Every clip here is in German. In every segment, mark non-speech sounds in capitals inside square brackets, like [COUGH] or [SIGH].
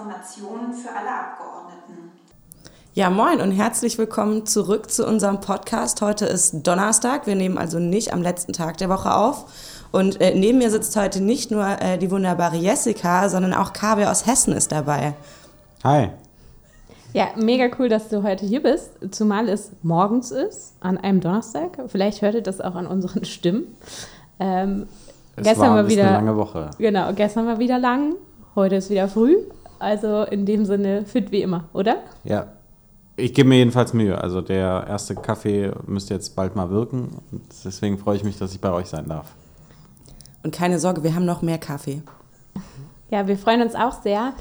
Informationen für alle Abgeordneten. Ja, moin und herzlich willkommen zurück zu unserem Podcast. Heute ist Donnerstag. Wir nehmen also nicht am letzten Tag der Woche auf. Und äh, neben mir sitzt heute nicht nur äh, die wunderbare Jessica, sondern auch Kabe aus Hessen ist dabei. Hi. Ja, mega cool, dass du heute hier bist, zumal es morgens ist, an einem Donnerstag. Vielleicht hört ihr das auch an unseren Stimmen. Ähm, Es gestern war, war wieder eine lange Woche. Genau, gestern war wieder lang, heute ist wieder früh. Also in dem Sinne fit wie immer, oder? Ja. Ich gebe mir jedenfalls Mühe. Also der erste Kaffee müsste jetzt bald mal wirken. Und deswegen freue ich mich, dass ich bei euch sein darf. Und keine Sorge, wir haben noch mehr Kaffee. Ja, wir freuen uns auch sehr.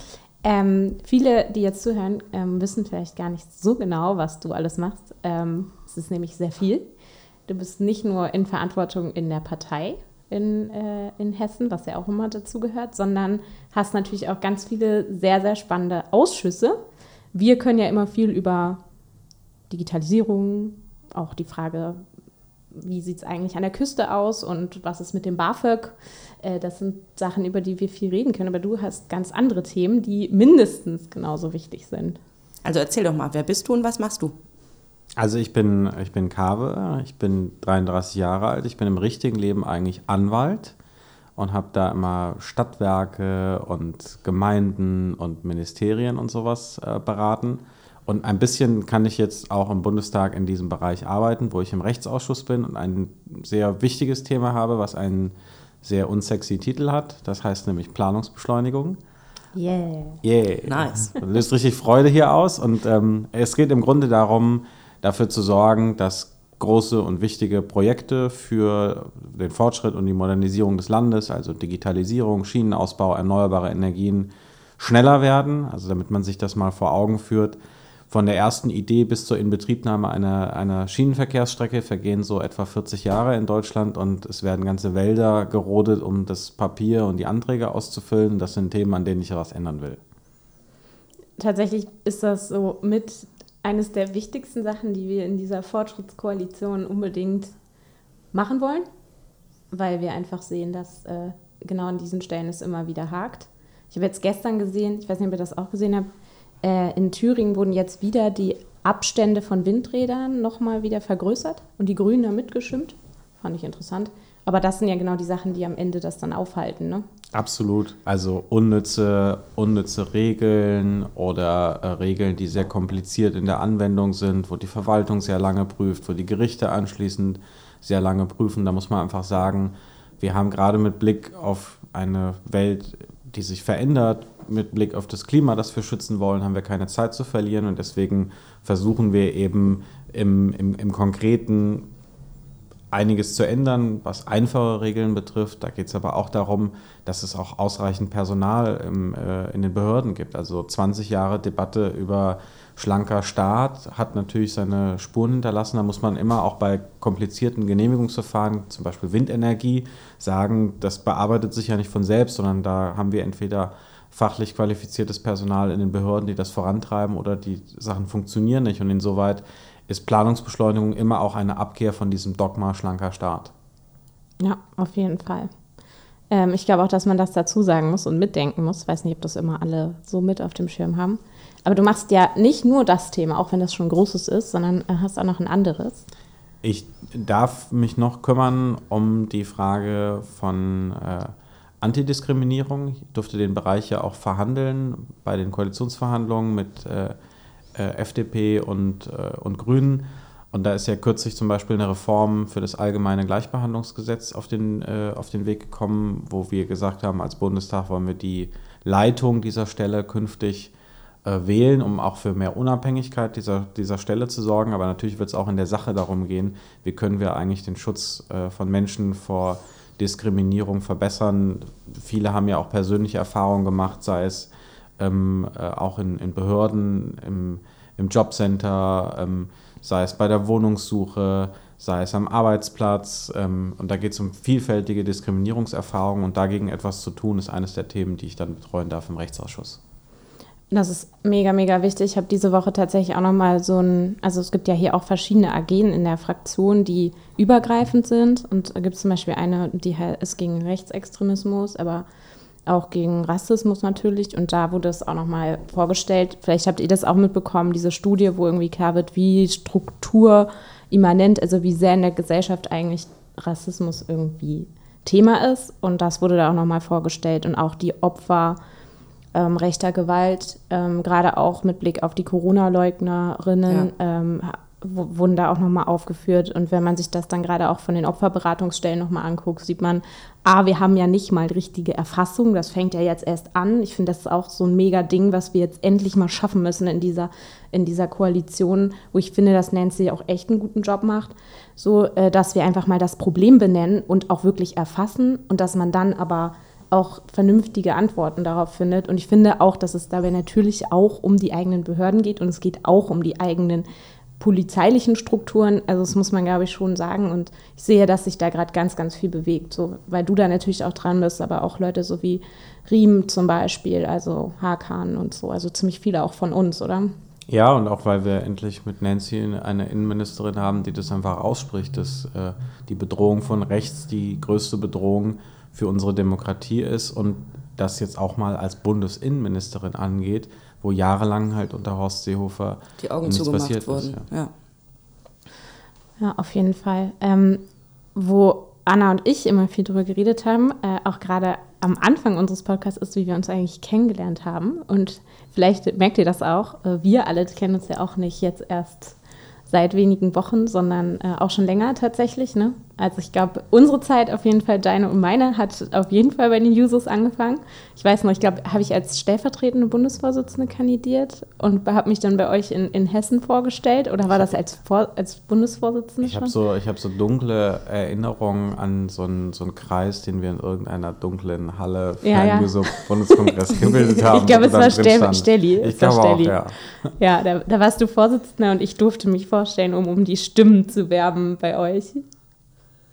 Ähm, viele, die jetzt zuhören, ähm, wissen vielleicht gar nicht so genau, was du alles machst. Ähm, es ist nämlich sehr viel. Du bist nicht nur in Verantwortung in der Partei in, äh, in Hessen, was ja auch immer dazu gehört, sondern hast natürlich auch ganz viele sehr, sehr spannende Ausschüsse. Wir können ja immer viel über Digitalisierung, auch die Frage, wie sieht es eigentlich an der Küste aus und was ist mit dem BAföG? Äh, das sind Sachen, über die wir viel reden können. Aber du hast ganz andere Themen, die mindestens genauso wichtig sind. Also erzähl doch mal, wer bist du und was machst du? Also ich bin, ich bin Kave, ich bin 33 Jahre alt, ich bin im richtigen Leben eigentlich Anwalt und habe da immer Stadtwerke und Gemeinden und Ministerien und sowas äh, beraten. Und ein bisschen kann ich jetzt auch im Bundestag in diesem Bereich arbeiten, wo ich im Rechtsausschuss bin und ein sehr wichtiges Thema habe, was einen sehr unsexy Titel hat. Das heißt nämlich Planungsbeschleunigung. Yeah. Yeah. Nice. Das [LAUGHS] löst richtig Freude hier aus. Und ähm, es geht im Grunde darum, dafür zu sorgen, dass große und wichtige Projekte für den Fortschritt und die Modernisierung des Landes, also Digitalisierung, Schienenausbau, erneuerbare Energien, schneller werden. Also damit man sich das mal vor Augen führt. Von der ersten Idee bis zur Inbetriebnahme einer, einer Schienenverkehrsstrecke vergehen so etwa 40 Jahre in Deutschland und es werden ganze Wälder gerodet, um das Papier und die Anträge auszufüllen. Das sind Themen, an denen ich was ändern will. Tatsächlich ist das so mit eines der wichtigsten Sachen, die wir in dieser Fortschrittskoalition unbedingt machen wollen, weil wir einfach sehen, dass äh, genau an diesen Stellen es immer wieder hakt. Ich habe jetzt gestern gesehen, ich weiß nicht, ob ihr das auch gesehen habt, äh, in Thüringen wurden jetzt wieder die Abstände von Windrädern nochmal wieder vergrößert und die Grünen da mitgeschimmt. Fand ich interessant. Aber das sind ja genau die Sachen, die am Ende das dann aufhalten. Ne? Absolut. Also unnütze, unnütze Regeln oder äh, Regeln, die sehr kompliziert in der Anwendung sind, wo die Verwaltung sehr lange prüft, wo die Gerichte anschließend sehr lange prüfen. Da muss man einfach sagen, wir haben gerade mit Blick auf eine Welt, die sich verändert, mit Blick auf das Klima, das wir schützen wollen, haben wir keine Zeit zu verlieren und deswegen versuchen wir eben im, im, im Konkreten einiges zu ändern, was einfache Regeln betrifft. Da geht es aber auch darum, dass es auch ausreichend Personal im, äh, in den Behörden gibt. Also 20 Jahre Debatte über schlanker Staat hat natürlich seine Spuren hinterlassen. Da muss man immer auch bei komplizierten Genehmigungsverfahren, zum Beispiel Windenergie, sagen, das bearbeitet sich ja nicht von selbst, sondern da haben wir entweder fachlich qualifiziertes Personal in den Behörden, die das vorantreiben oder die Sachen funktionieren nicht. Und insoweit ist Planungsbeschleunigung immer auch eine Abkehr von diesem Dogma schlanker Staat. Ja, auf jeden Fall. Ähm, ich glaube auch, dass man das dazu sagen muss und mitdenken muss. Ich weiß nicht, ob das immer alle so mit auf dem Schirm haben. Aber du machst ja nicht nur das Thema, auch wenn das schon großes ist, sondern äh, hast auch noch ein anderes. Ich darf mich noch kümmern um die Frage von äh, Antidiskriminierung. Ich durfte den Bereich ja auch verhandeln bei den Koalitionsverhandlungen mit äh, FDP und, äh, und Grünen. Und da ist ja kürzlich zum Beispiel eine Reform für das allgemeine Gleichbehandlungsgesetz auf den, äh, auf den Weg gekommen, wo wir gesagt haben, als Bundestag wollen wir die Leitung dieser Stelle künftig äh, wählen, um auch für mehr Unabhängigkeit dieser, dieser Stelle zu sorgen. Aber natürlich wird es auch in der Sache darum gehen, wie können wir eigentlich den Schutz äh, von Menschen vor Diskriminierung verbessern. Viele haben ja auch persönliche Erfahrungen gemacht, sei es ähm, äh, auch in, in Behörden, im, im Jobcenter, ähm, sei es bei der Wohnungssuche, sei es am Arbeitsplatz. Ähm, und da geht es um vielfältige Diskriminierungserfahrungen und dagegen etwas zu tun, ist eines der Themen, die ich dann betreuen darf im Rechtsausschuss. Das ist mega, mega wichtig. Ich habe diese Woche tatsächlich auch nochmal so ein, also es gibt ja hier auch verschiedene AGen in der Fraktion, die übergreifend sind. Und da gibt es zum Beispiel eine, die ist gegen Rechtsextremismus, aber auch gegen Rassismus natürlich. Und da wurde es auch nochmal vorgestellt. Vielleicht habt ihr das auch mitbekommen, diese Studie, wo irgendwie klar wird, wie strukturimmanent, also wie sehr in der Gesellschaft eigentlich Rassismus irgendwie Thema ist. Und das wurde da auch nochmal vorgestellt. Und auch die Opfer ähm, rechter Gewalt, ähm, gerade auch mit Blick auf die Corona-Leugnerinnen, ja. ähm, wurden da auch nochmal aufgeführt. Und wenn man sich das dann gerade auch von den Opferberatungsstellen nochmal anguckt, sieht man, ah, wir haben ja nicht mal richtige Erfassung. Das fängt ja jetzt erst an. Ich finde, das ist auch so ein mega Ding, was wir jetzt endlich mal schaffen müssen in dieser, in dieser Koalition, wo ich finde, dass Nancy auch echt einen guten Job macht. So, äh, dass wir einfach mal das Problem benennen und auch wirklich erfassen und dass man dann aber auch vernünftige Antworten darauf findet. Und ich finde auch, dass es dabei natürlich auch um die eigenen Behörden geht und es geht auch um die eigenen polizeilichen Strukturen. Also das muss man, glaube ich, schon sagen. Und ich sehe, dass sich da gerade ganz, ganz viel bewegt. So, weil du da natürlich auch dran bist, aber auch Leute so wie Riem zum Beispiel, also Hakan und so. Also ziemlich viele auch von uns, oder? Ja, und auch weil wir endlich mit Nancy eine Innenministerin haben, die das einfach ausspricht, dass äh, die Bedrohung von rechts die größte Bedrohung für unsere Demokratie ist und das jetzt auch mal als Bundesinnenministerin angeht wo jahrelang halt unter Horst Seehofer die Augen zugemacht wurden. Ja. ja. ja. auf jeden Fall. Ähm, wo Anna und ich immer viel drüber geredet haben, äh, auch gerade am Anfang unseres Podcasts ist, wie wir uns eigentlich kennengelernt haben. Und vielleicht merkt ihr das auch, äh, wir alle kennen uns ja auch nicht jetzt erst seit wenigen Wochen, sondern äh, auch schon länger tatsächlich. Ne? Also ich glaube, unsere Zeit auf jeden Fall, deine und meine, hat auf jeden Fall bei den Jusos angefangen. Ich weiß noch, ich glaube, habe ich als stellvertretende Bundesvorsitzende kandidiert und habe mich dann bei euch in, in Hessen vorgestellt oder war das als, Vor als Bundesvorsitzende ich schon? So, ich habe so dunkle Erinnerungen an so einen, so einen Kreis, den wir in irgendeiner dunklen Halle für ja, einen ja. Juso-Bundeskongress gebildet haben. [LAUGHS] ich glaube, es war Stel Stelli. Ich glaube auch, ja. Ja, da, da warst du Vorsitzender und ich durfte mich vorstellen, um um die Stimmen zu werben bei euch.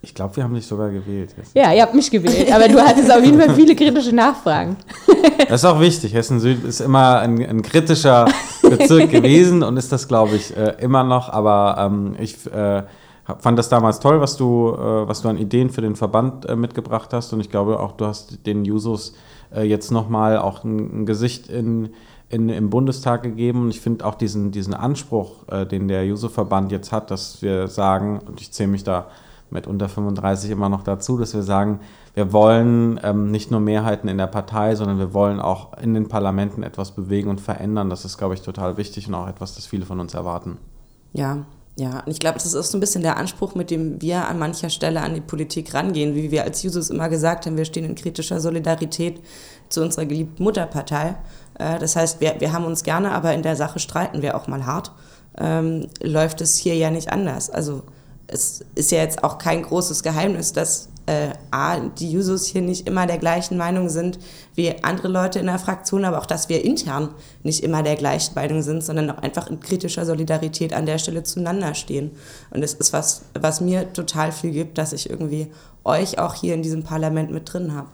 Ich glaube, wir haben dich sogar gewählt. Ja, ihr habt mich gewählt, aber du hattest auf jeden Fall viele kritische Nachfragen. [LAUGHS] Das ist auch wichtig. Hessen Süd ist immer ein, ein kritischer Bezirk gewesen und ist das, glaube ich, äh, immer noch. Aber ähm, ich äh, fand das damals toll, was du, äh, was du an Ideen für den Verband äh, mitgebracht hast. Und ich glaube auch, du hast den Jusos äh, jetzt nochmal auch ein, ein Gesicht in, in, im Bundestag gegeben. Und ich finde auch diesen, diesen Anspruch, äh, den der Juso-Verband jetzt hat, dass wir sagen, und ich zähle mich da mit unter 35 immer noch dazu, dass wir sagen, wir wollen ähm, nicht nur Mehrheiten in der Partei, sondern wir wollen auch in den Parlamenten etwas bewegen und verändern. Das ist, glaube ich, total wichtig und auch etwas, das viele von uns erwarten. Ja, ja, und ich glaube, das ist so ein bisschen der Anspruch, mit dem wir an mancher Stelle an die Politik rangehen, wie wir als Jusos immer gesagt haben, wir stehen in kritischer Solidarität zu unserer geliebten Mutterpartei. Äh, das heißt, wir, wir haben uns gerne, aber in der Sache streiten wir auch mal hart. Ähm, läuft es hier ja nicht anders. Also es ist ja jetzt auch kein großes Geheimnis, dass äh, A, die Jusos hier nicht immer der gleichen Meinung sind wie andere Leute in der Fraktion, aber auch, dass wir intern nicht immer der gleichen Meinung sind, sondern auch einfach in kritischer Solidarität an der Stelle zueinander stehen. Und es ist was, was mir total viel gibt, dass ich irgendwie euch auch hier in diesem Parlament mit drin habe.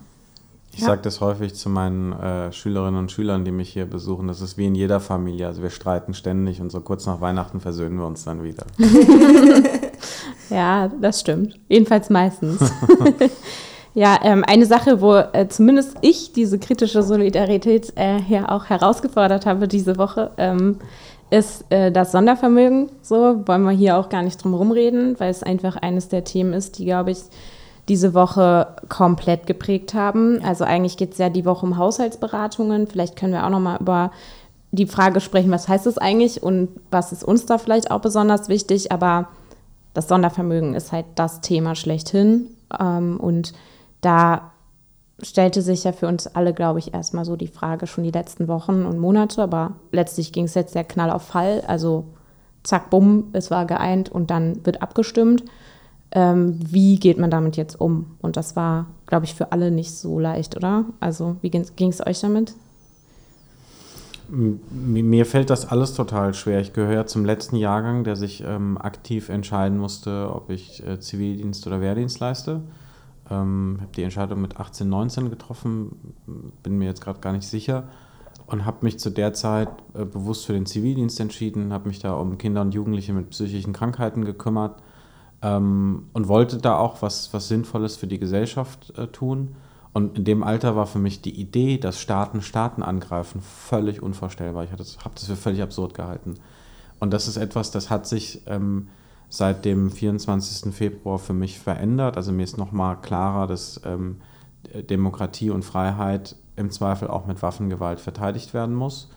Ich ja. sage das häufig zu meinen äh, Schülerinnen und Schülern, die mich hier besuchen. Das ist wie in jeder Familie. Also wir streiten ständig und so kurz nach Weihnachten versöhnen wir uns dann wieder. [LAUGHS] ja, das stimmt. Jedenfalls meistens. [LAUGHS] ja, ähm, eine Sache, wo äh, zumindest ich diese kritische Solidarität äh, hier auch herausgefordert habe diese Woche, ähm, ist äh, das Sondervermögen. So wollen wir hier auch gar nicht drum rumreden, weil es einfach eines der Themen ist, die, glaube ich, diese Woche komplett geprägt haben. Also eigentlich geht es ja die Woche um Haushaltsberatungen. Vielleicht können wir auch noch mal über die Frage sprechen, was heißt das eigentlich und was ist uns da vielleicht auch besonders wichtig. Aber das Sondervermögen ist halt das Thema schlechthin. Ähm, und da stellte sich ja für uns alle, glaube ich, erstmal so die Frage schon die letzten Wochen und Monate. Aber letztlich ging es jetzt der Knall auf Fall. Also zack, bumm, es war geeint und dann wird abgestimmt ähm, wie geht man damit jetzt um? Und das war, glaube ich, für alle nicht so leicht, oder? Also wie ging es euch damit? Mir fällt das alles total schwer. Ich gehöre zum letzten Jahrgang, der sich ähm, aktiv entscheiden musste, ob ich äh, Zivildienst oder Wehrdienst leiste. Ähm, habe die Entscheidung mit 18, 19 getroffen, bin mir jetzt gerade gar nicht sicher und habe mich zu der Zeit äh, bewusst für den Zivildienst entschieden, habe mich da um Kinder und Jugendliche mit psychischen Krankheiten gekümmert ähm, und wollte da auch was, was Sinnvolles für die Gesellschaft äh, tun Und in dem Alter war für mich die Idee, dass Staaten Staaten angreifen, völlig unvorstellbar. Ich habe das für völlig absurd gehalten. Und das ist etwas, das hat sich ähm, seit dem 24. Februar für mich verändert. Also mir ist nochmal klarer, dass ähm, Demokratie und Freiheit im Zweifel auch mit Waffengewalt verteidigt werden muss.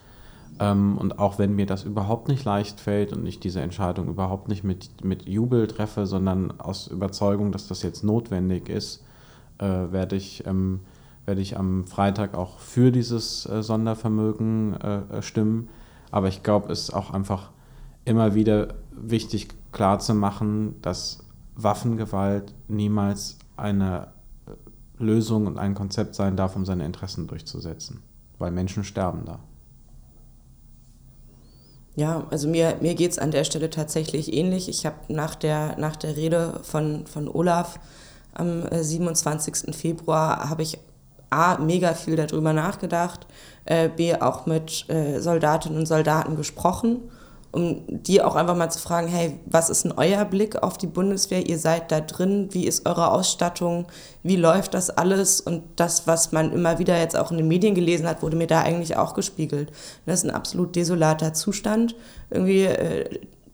Ähm, und auch wenn mir das überhaupt nicht leicht fällt und ich diese Entscheidung überhaupt nicht mit, mit Jubel treffe, sondern aus Überzeugung, dass das jetzt notwendig ist, äh, werde ich, ähm, werd ich am Freitag auch für dieses äh, Sondervermögen äh, stimmen. Aber ich glaube, es ist auch einfach immer wieder wichtig klarzumachen, dass Waffengewalt niemals eine Lösung und ein Konzept sein darf, um seine Interessen durchzusetzen, weil Menschen sterben da. Ja, also mir, mir geht es an der Stelle tatsächlich ähnlich. Ich habe nach der, nach der Rede von, von Olaf am 27. Äh, Februar, habe ich A, mega viel darüber nachgedacht, äh, B, auch mit äh, Soldatinnen und Soldaten gesprochen um die auch einfach mal zu fragen, hey, was ist denn euer Blick auf die Bundeswehr? Ihr seid da drin, wie ist eure Ausstattung, wie läuft das alles? Und das, was man immer wieder jetzt auch in den Medien gelesen hat, wurde mir da eigentlich auch gespiegelt. Das ist ein absolut desolater Zustand. Irgendwie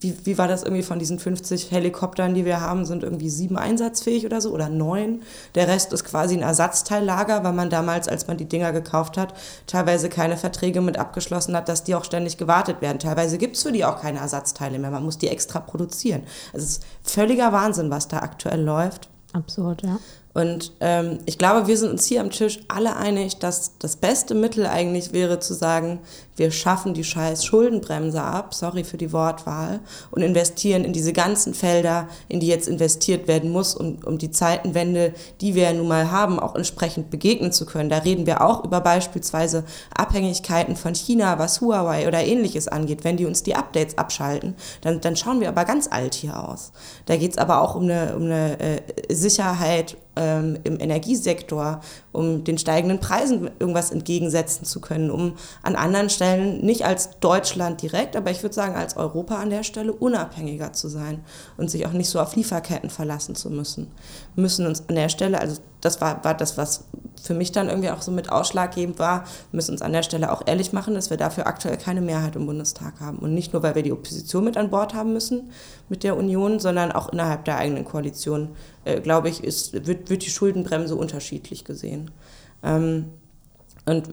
wie, wie war das irgendwie von diesen 50 Helikoptern, die wir haben, sind irgendwie sieben einsatzfähig oder so oder neun. Der Rest ist quasi ein Ersatzteillager, weil man damals, als man die Dinger gekauft hat, teilweise keine Verträge mit abgeschlossen hat, dass die auch ständig gewartet werden. Teilweise gibt es für die auch keine Ersatzteile mehr. Man muss die extra produzieren. Also es ist völliger Wahnsinn, was da aktuell läuft. Absurd, ja. Und ähm, ich glaube, wir sind uns hier am Tisch alle einig, dass das beste Mittel eigentlich wäre zu sagen, wir schaffen die scheiß Schuldenbremse ab, sorry für die Wortwahl, und investieren in diese ganzen Felder, in die jetzt investiert werden muss, um, um die Zeitenwende, die wir ja nun mal haben, auch entsprechend begegnen zu können. Da reden wir auch über beispielsweise Abhängigkeiten von China, was Huawei oder ähnliches angeht. Wenn die uns die Updates abschalten, dann, dann schauen wir aber ganz alt hier aus. Da geht es aber auch um eine, um eine äh, Sicherheit ähm, im Energiesektor, um den steigenden Preisen irgendwas entgegensetzen zu können, um an anderen Stellen nicht als Deutschland direkt, aber ich würde sagen als Europa an der Stelle unabhängiger zu sein und sich auch nicht so auf Lieferketten verlassen zu müssen. Wir müssen uns an der Stelle, also das war, war das, was für mich dann irgendwie auch so mit ausschlaggebend war, müssen uns an der Stelle auch ehrlich machen, dass wir dafür aktuell keine Mehrheit im Bundestag haben. Und nicht nur, weil wir die Opposition mit an Bord haben müssen mit der Union, sondern auch innerhalb der eigenen Koalition, äh, glaube ich, ist, wird, wird die Schuldenbremse unterschiedlich gesehen. Ähm, und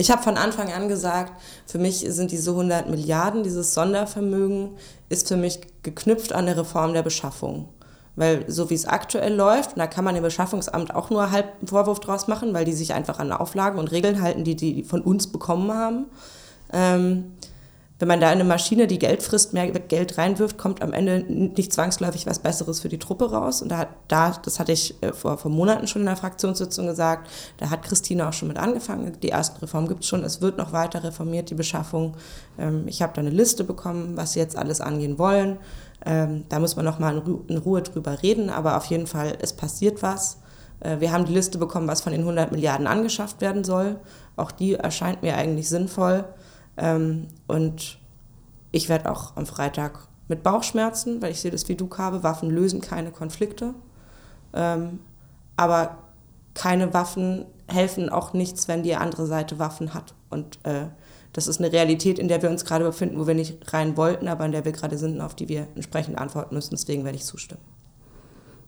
ich habe von Anfang an gesagt, für mich sind diese 100 Milliarden, dieses Sondervermögen, ist für mich geknüpft an eine Reform der Beschaffung. Weil so wie es aktuell läuft, und da kann man dem Beschaffungsamt auch nur halb einen Vorwurf draus machen, weil die sich einfach an Auflagen und Regeln halten, die die von uns bekommen haben. Ähm, wenn man da in eine Maschine, die Geld frisst, mehr Geld reinwirft, kommt am Ende nicht zwangsläufig was Besseres für die Truppe raus. Und da, da das hatte ich äh, vor, vor Monaten schon in der Fraktionssitzung gesagt, da hat Christine auch schon mit angefangen. Die ersten Reformen gibt es schon, es wird noch weiter reformiert, die Beschaffung. Ähm, ich habe da eine Liste bekommen, was sie jetzt alles angehen wollen. Ähm, da muss man noch mal in Ruhe drüber reden, aber auf jeden Fall, es passiert was. Äh, wir haben die Liste bekommen, was von den 100 Milliarden angeschafft werden soll. Auch die erscheint mir eigentlich sinnvoll. Ähm, und ich werde auch am Freitag mit Bauchschmerzen, weil ich sehe das wie du, Kabe, Waffen lösen keine Konflikte. Ähm, aber keine Waffen helfen auch nichts, wenn die andere Seite Waffen hat. Und äh, das ist eine Realität, in der wir uns gerade befinden, wo wir nicht rein wollten, aber in der wir gerade sind und auf die wir entsprechend antworten müssen. Deswegen werde ich zustimmen.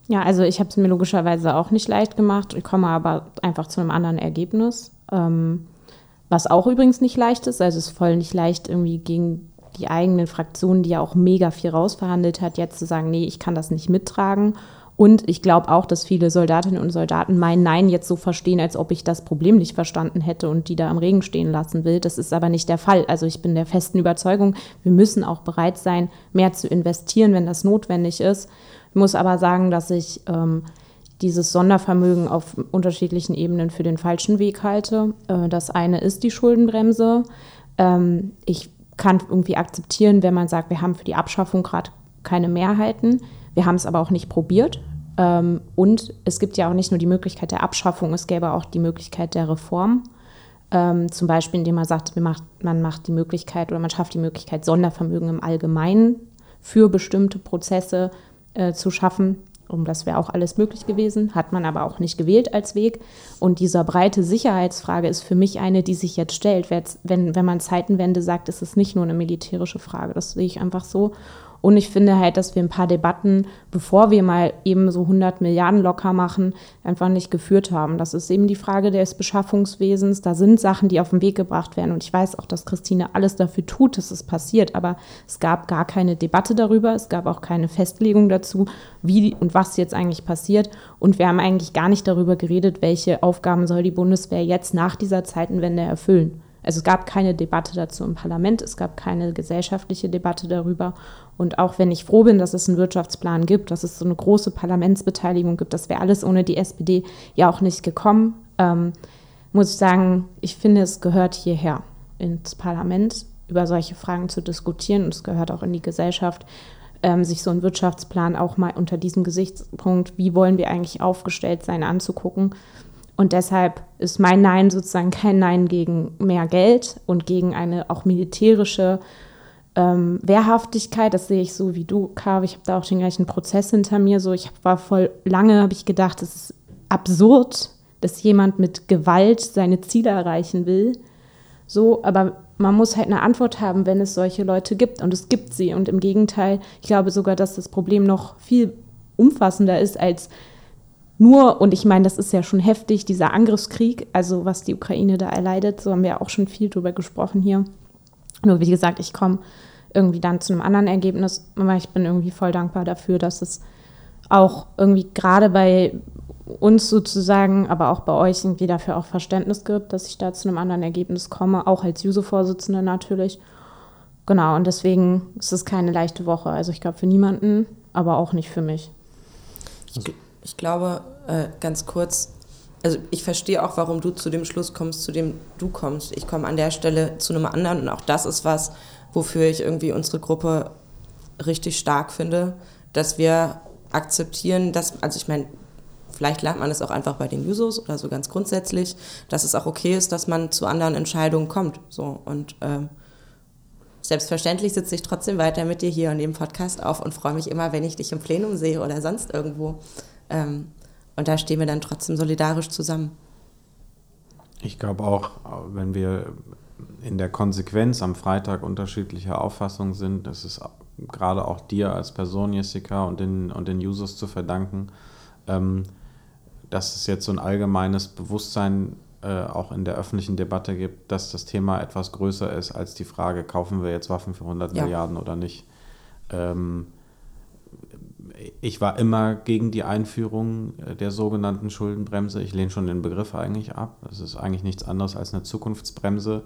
Ja, also ich habe es mir logischerweise auch nicht leicht gemacht. Ich komme aber einfach zu einem anderen Ergebnis. Ähm, was auch übrigens nicht leicht ist. Also es ist voll nicht leicht, irgendwie gegen die eigenen Fraktionen, die ja auch mega viel rausverhandelt hat, jetzt zu sagen, nee, ich kann das nicht mittragen. Und ich glaube auch, dass viele Soldatinnen und Soldaten mein Nein jetzt so verstehen, als ob ich das Problem nicht verstanden hätte und die da im Regen stehen lassen will. Das ist aber nicht der Fall. Also ich bin der festen Überzeugung, wir müssen auch bereit sein, mehr zu investieren, wenn das notwendig ist. Ich muss aber sagen, dass ich ähm, dieses Sondervermögen auf unterschiedlichen Ebenen für den falschen Weg halte. Äh, das eine ist die Schuldenbremse. Ähm, ich kann irgendwie akzeptieren, wenn man sagt, wir haben für die Abschaffung gerade keine Mehrheiten. Wir haben es aber auch nicht probiert. Ähm, und es gibt ja auch nicht nur die Möglichkeit der Abschaffung, es gäbe auch die Möglichkeit der Reform. Ähm, zum Beispiel, indem man sagt, man macht die Möglichkeit oder man schafft die Möglichkeit, Sondervermögen im Allgemeinen für bestimmte Prozesse äh, zu schaffen Und das wäre auch alles möglich gewesen, hat man aber auch nicht gewählt als Weg. Und diese breite Sicherheitsfrage ist für mich eine, die sich jetzt stellt. Wenn, wenn man Zeitenwende sagt, ist es nicht nur eine militärische Frage. Das sehe ich einfach so. Und ich finde halt, dass wir ein paar Debatten, bevor wir mal eben so 100 Milliarden locker machen, einfach nicht geführt haben. Das ist eben die Frage des Beschaffungswesens. Da sind Sachen, die auf den Weg gebracht werden. Und ich weiß auch, dass Christine alles dafür tut, dass es passiert. Aber es gab gar keine Debatte darüber. Es gab auch keine Festlegung dazu, wie und was jetzt eigentlich passiert. Und wir haben eigentlich gar nicht darüber geredet, welche Aufgaben soll die Bundeswehr jetzt nach dieser Zeitenwende erfüllen. Also es gab keine Debatte dazu im Parlament, es gab keine gesellschaftliche Debatte darüber. Und auch wenn ich froh bin, dass es einen Wirtschaftsplan gibt, dass es so eine große Parlamentsbeteiligung gibt, das wäre alles ohne die SPD ja auch nicht gekommen, ähm, muss ich sagen, ich finde, es gehört hierher ins Parlament, über solche Fragen zu diskutieren und es gehört auch in die Gesellschaft, ähm, sich so einen Wirtschaftsplan auch mal unter diesem Gesichtspunkt, wie wollen wir eigentlich aufgestellt sein, anzugucken. Und deshalb ist mein Nein sozusagen kein Nein gegen mehr Geld und gegen eine auch militärische ähm, Wehrhaftigkeit. Das sehe ich so wie du, Karl. Ich habe da auch den gleichen Prozess hinter mir. So, ich war voll lange, habe ich gedacht, es ist absurd, dass jemand mit Gewalt seine Ziele erreichen will. So, aber man muss halt eine Antwort haben, wenn es solche Leute gibt. Und es gibt sie. Und im Gegenteil, ich glaube sogar, dass das Problem noch viel umfassender ist als nur, und ich meine, das ist ja schon heftig, dieser Angriffskrieg, also was die Ukraine da erleidet, so haben wir auch schon viel drüber gesprochen hier. Nur wie gesagt, ich komme irgendwie dann zu einem anderen Ergebnis, aber ich bin irgendwie voll dankbar dafür, dass es auch irgendwie gerade bei uns sozusagen, aber auch bei euch irgendwie dafür auch Verständnis gibt, dass ich da zu einem anderen Ergebnis komme, auch als Juso-Vorsitzende natürlich. Genau, und deswegen ist es keine leichte Woche. Also ich glaube für niemanden, aber auch nicht für mich. Also ich glaube, äh, ganz kurz, also ich verstehe auch, warum du zu dem Schluss kommst, zu dem du kommst. Ich komme an der Stelle zu einem anderen und auch das ist was, wofür ich irgendwie unsere Gruppe richtig stark finde, dass wir akzeptieren, dass, also ich meine, vielleicht lernt man es auch einfach bei den Jusos oder so ganz grundsätzlich, dass es auch okay ist, dass man zu anderen Entscheidungen kommt. So und ähm, selbstverständlich sitze ich trotzdem weiter mit dir hier und dem Podcast auf und freue mich immer, wenn ich dich im Plenum sehe oder sonst irgendwo. Ähm, und da stehen wir dann trotzdem solidarisch zusammen. Ich glaube auch, wenn wir in der Konsequenz am Freitag unterschiedlicher Auffassung sind, das ist gerade auch dir als Person, Jessica, und den, und den Users zu verdanken, ähm, dass es jetzt so ein allgemeines Bewusstsein äh, auch in der öffentlichen Debatte gibt, dass das Thema etwas größer ist als die Frage, kaufen wir jetzt Waffen für 100 ja. Milliarden oder nicht. Ähm, ich war immer gegen die Einführung äh, der sogenannten Schuldenbremse. Ich lehne schon den Begriff eigentlich ab. Es ist eigentlich nichts anderes als eine Zukunftsbremse,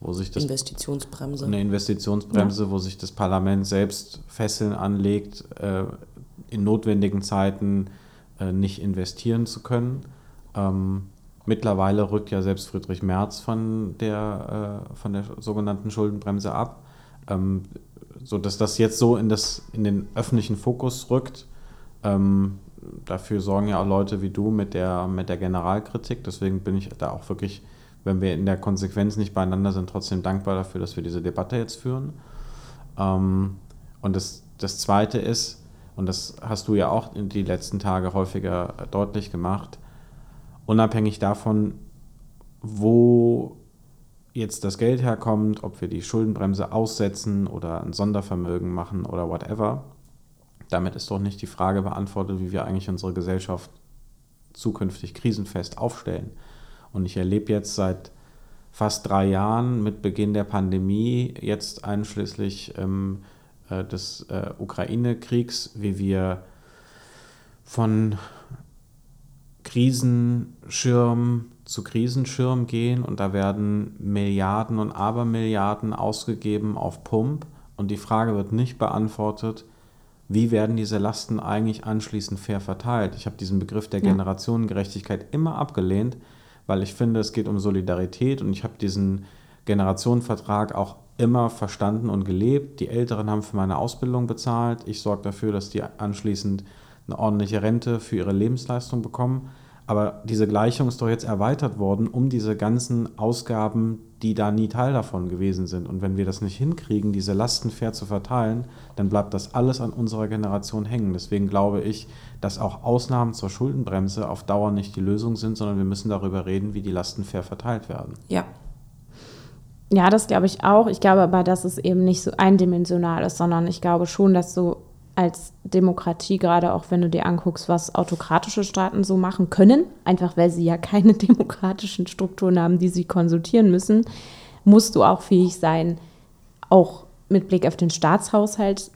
wo sich das Investitionsbremse. Eine Investitionsbremse, ja. wo sich das Parlament selbst Fesseln anlegt, äh, in notwendigen Zeiten äh, nicht investieren zu können. Ähm, mittlerweile rückt ja selbst Friedrich Merz von der, von der sogenannten Schuldenbremse ab. So dass das jetzt so in, das, in den öffentlichen Fokus rückt. Ähm, dafür sorgen ja auch Leute wie du mit der, mit der Generalkritik. Deswegen bin ich da auch wirklich, wenn wir in der Konsequenz nicht beieinander sind, trotzdem dankbar dafür, dass wir diese Debatte jetzt führen. Ähm, und das, das Zweite ist, und das hast du ja auch in die letzten Tage häufiger deutlich gemacht, unabhängig davon, wo jetzt das Geld herkommt, ob wir die Schuldenbremse aussetzen oder ein Sondervermögen machen oder whatever, damit ist doch nicht die Frage beantwortet, wie wir eigentlich unsere Gesellschaft zukünftig krisenfest aufstellen. Und ich erlebe jetzt seit fast drei Jahren mit Beginn der Pandemie, jetzt einschließlich ähm, äh, des äh, Ukraine-Kriegs, wie wir von Krisenschirm zu Krisenschirm gehen und da werden Milliarden und Abermilliarden ausgegeben auf Pump und die Frage wird nicht beantwortet, wie werden diese Lasten eigentlich anschließend fair verteilt. Ich habe diesen Begriff der. Generationengerechtigkeit immer abgelehnt, weil ich finde, es geht um Solidarität und ich habe diesen Generationenvertrag auch immer verstanden und gelebt. Die Älteren haben für meine Ausbildung bezahlt. Ich sorge dafür, dass die anschließend eine ordentliche Rente für ihre Lebensleistung bekommen. Aber diese Gleichung ist doch jetzt erweitert worden um diese ganzen Ausgaben, die da nie Teil davon gewesen sind. Und wenn wir das nicht hinkriegen, diese Lasten fair zu verteilen, dann bleibt das alles an unserer Generation hängen. Deswegen glaube ich, dass auch Ausnahmen zur Schuldenbremse auf Dauer nicht die Lösung sind, sondern wir müssen darüber reden, wie die Lasten fair verteilt werden. Ja. Ja, das glaube ich auch. Ich glaube aber, dass es eben nicht so eindimensional ist, sondern ich glaube schon, dass du als Demokratie, gerade auch wenn du dir anguckst, was autokratische Staaten so machen können, einfach weil sie ja keine [LAUGHS] demokratischen Strukturen haben, die sie konsultieren müssen, musst du auch fähig sein, auch mit Blick auf den Staatshaushalt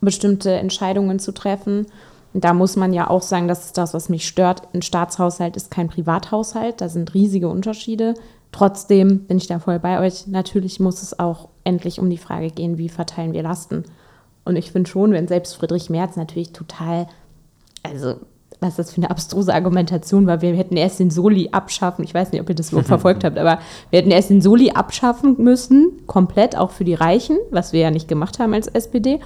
bestimmte Entscheidungen zu treffen. Und da muss man ja auch sagen, das ist das, was mich stört. Ein Staatshaushalt ist kein Privathaushalt, da sind riesige Unterschiede. Trotzdem bin ich da voll bei euch. Natürlich muss es auch endlich um die Frage gehen, wie verteilen wir Lasten. Und ich finde schon, wenn selbst Friedrich Merz natürlich total, also was das für eine abstruse Argumentation war, wir hätten erst den Soli abschaffen, ich weiß nicht, ob ihr das überhaupt [LAUGHS] verfolgt habt, aber wir hätten erst den Soli abschaffen müssen, komplett auch für die Reichen, was wir ja nicht gemacht haben als SPD,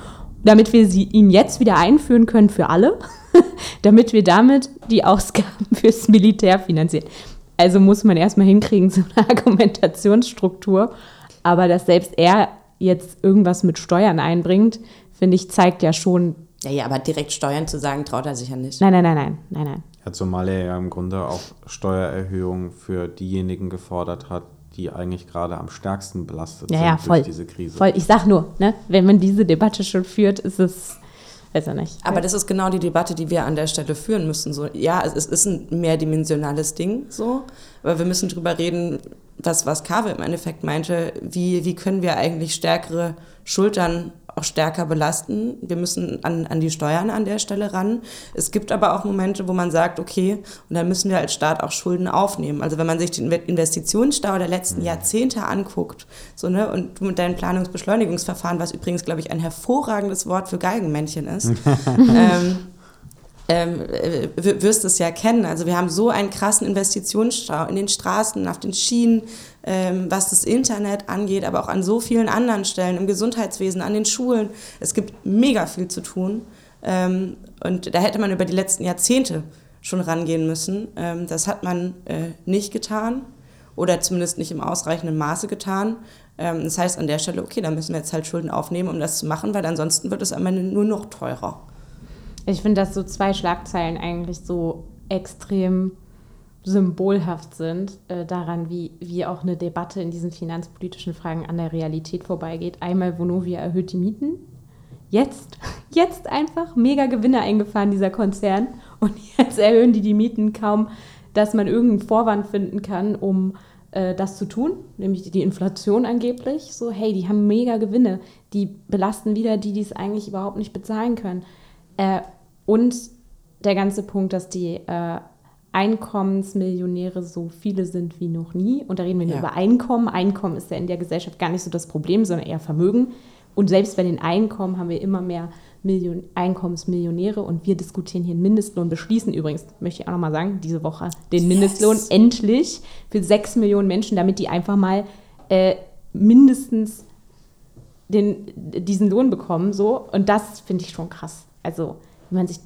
damit wir sie, ihn jetzt wieder einführen können für alle, [LAUGHS] damit wir damit die Ausgaben [LAUGHS] fürs Militär finanzieren. Also muss man erstmal hinkriegen, so eine Argumentationsstruktur. Aber dass selbst er jetzt irgendwas mit Steuern einbringt, finde ich, zeigt ja schon. Ja, ja, aber direkt Steuern zu sagen, traut er sich ja nicht. Nein, nein, nein, nein, nein, nein. Ja, zumal er ja im Grunde auch Steuererhöhungen für diejenigen gefordert hat, die eigentlich gerade am stärksten belastet ja, sind ja, durch voll, diese Krise. Voll. Ich sag nur, ne, wenn man diese Debatte schon führt, ist es, weiß ich nicht. Aber das ist genau die Debatte, die wir an der Stelle führen müssen. So, ja, es ist ein mehrdimensionales Ding, so, aber wir müssen drüber reden, das, was Kave im Endeffekt meinte, wie, wie können wir eigentlich stärkere Schultern auch stärker belasten. Wir müssen an, an die Steuern an der Stelle ran. Es gibt aber auch Momente, wo man sagt, okay, und dann müssen wir als Staat auch Schulden aufnehmen. Also wenn man sich den Investitionsstau der letzten Jahrzehnte anguckt, so, ne, und du mit deinem Planungsbeschleunigungsverfahren, was übrigens, glaube ich, ein hervorragendes Wort für Geigenmännchen ist, [LAUGHS] ähm, ähm, wirst es ja kennen. Also wir haben so einen krassen Investitionsstau in den Straßen, auf den Schienen, was das Internet angeht, aber auch an so vielen anderen Stellen, im Gesundheitswesen, an den Schulen. Es gibt mega viel zu tun. Ähm, und da hätte man über die letzten Jahrzehnte schon rangehen müssen. Ähm, das hat man äh, nicht getan oder zumindest nicht im ausreichenden Maße getan. Ähm, das heißt an der Stelle, okay, dann müssen wir jetzt halt Schulden aufnehmen, um das zu machen, weil ansonsten wird es am Ende nur noch teurer. Ich finde, dass so zwei Schlagzeilen eigentlich so extrem symbolhaft sind äh, daran, wie, wie auch eine Debatte in diesen finanzpolitischen Fragen an der Realität vorbeigeht. Einmal Vonovia erhöht die Mieten. Jetzt, [LAUGHS] jetzt einfach mega Gewinne eingefahren, dieser Konzern. Und [LAUGHS] jetzt erhöhen die die Mieten kaum, dass man irgendeinen Vorwand finden kann, um äh, das zu tun, nämlich die Inflation angeblich. So, hey, die haben mega Gewinne. Die belasten wieder die, die es eigentlich überhaupt nicht bezahlen können. Äh, und der ganze Punkt, dass die äh, Einkommensmillionäre so viele sind wie noch nie. Und da reden wir Ja. über Einkommen. Einkommen ist ja in der Gesellschaft gar nicht so das Problem, sondern eher Vermögen. Und selbst bei den Einkommen haben wir immer mehr Million Einkommensmillionäre und wir diskutieren hier einen Mindestlohn, beschließen übrigens, möchte ich auch nochmal sagen, diese Woche den Mindestlohn endlich für sechs Millionen Menschen, damit die einfach mal äh, mindestens den, diesen Lohn bekommen. So. Und das finde ich schon krass. Also, wenn man sich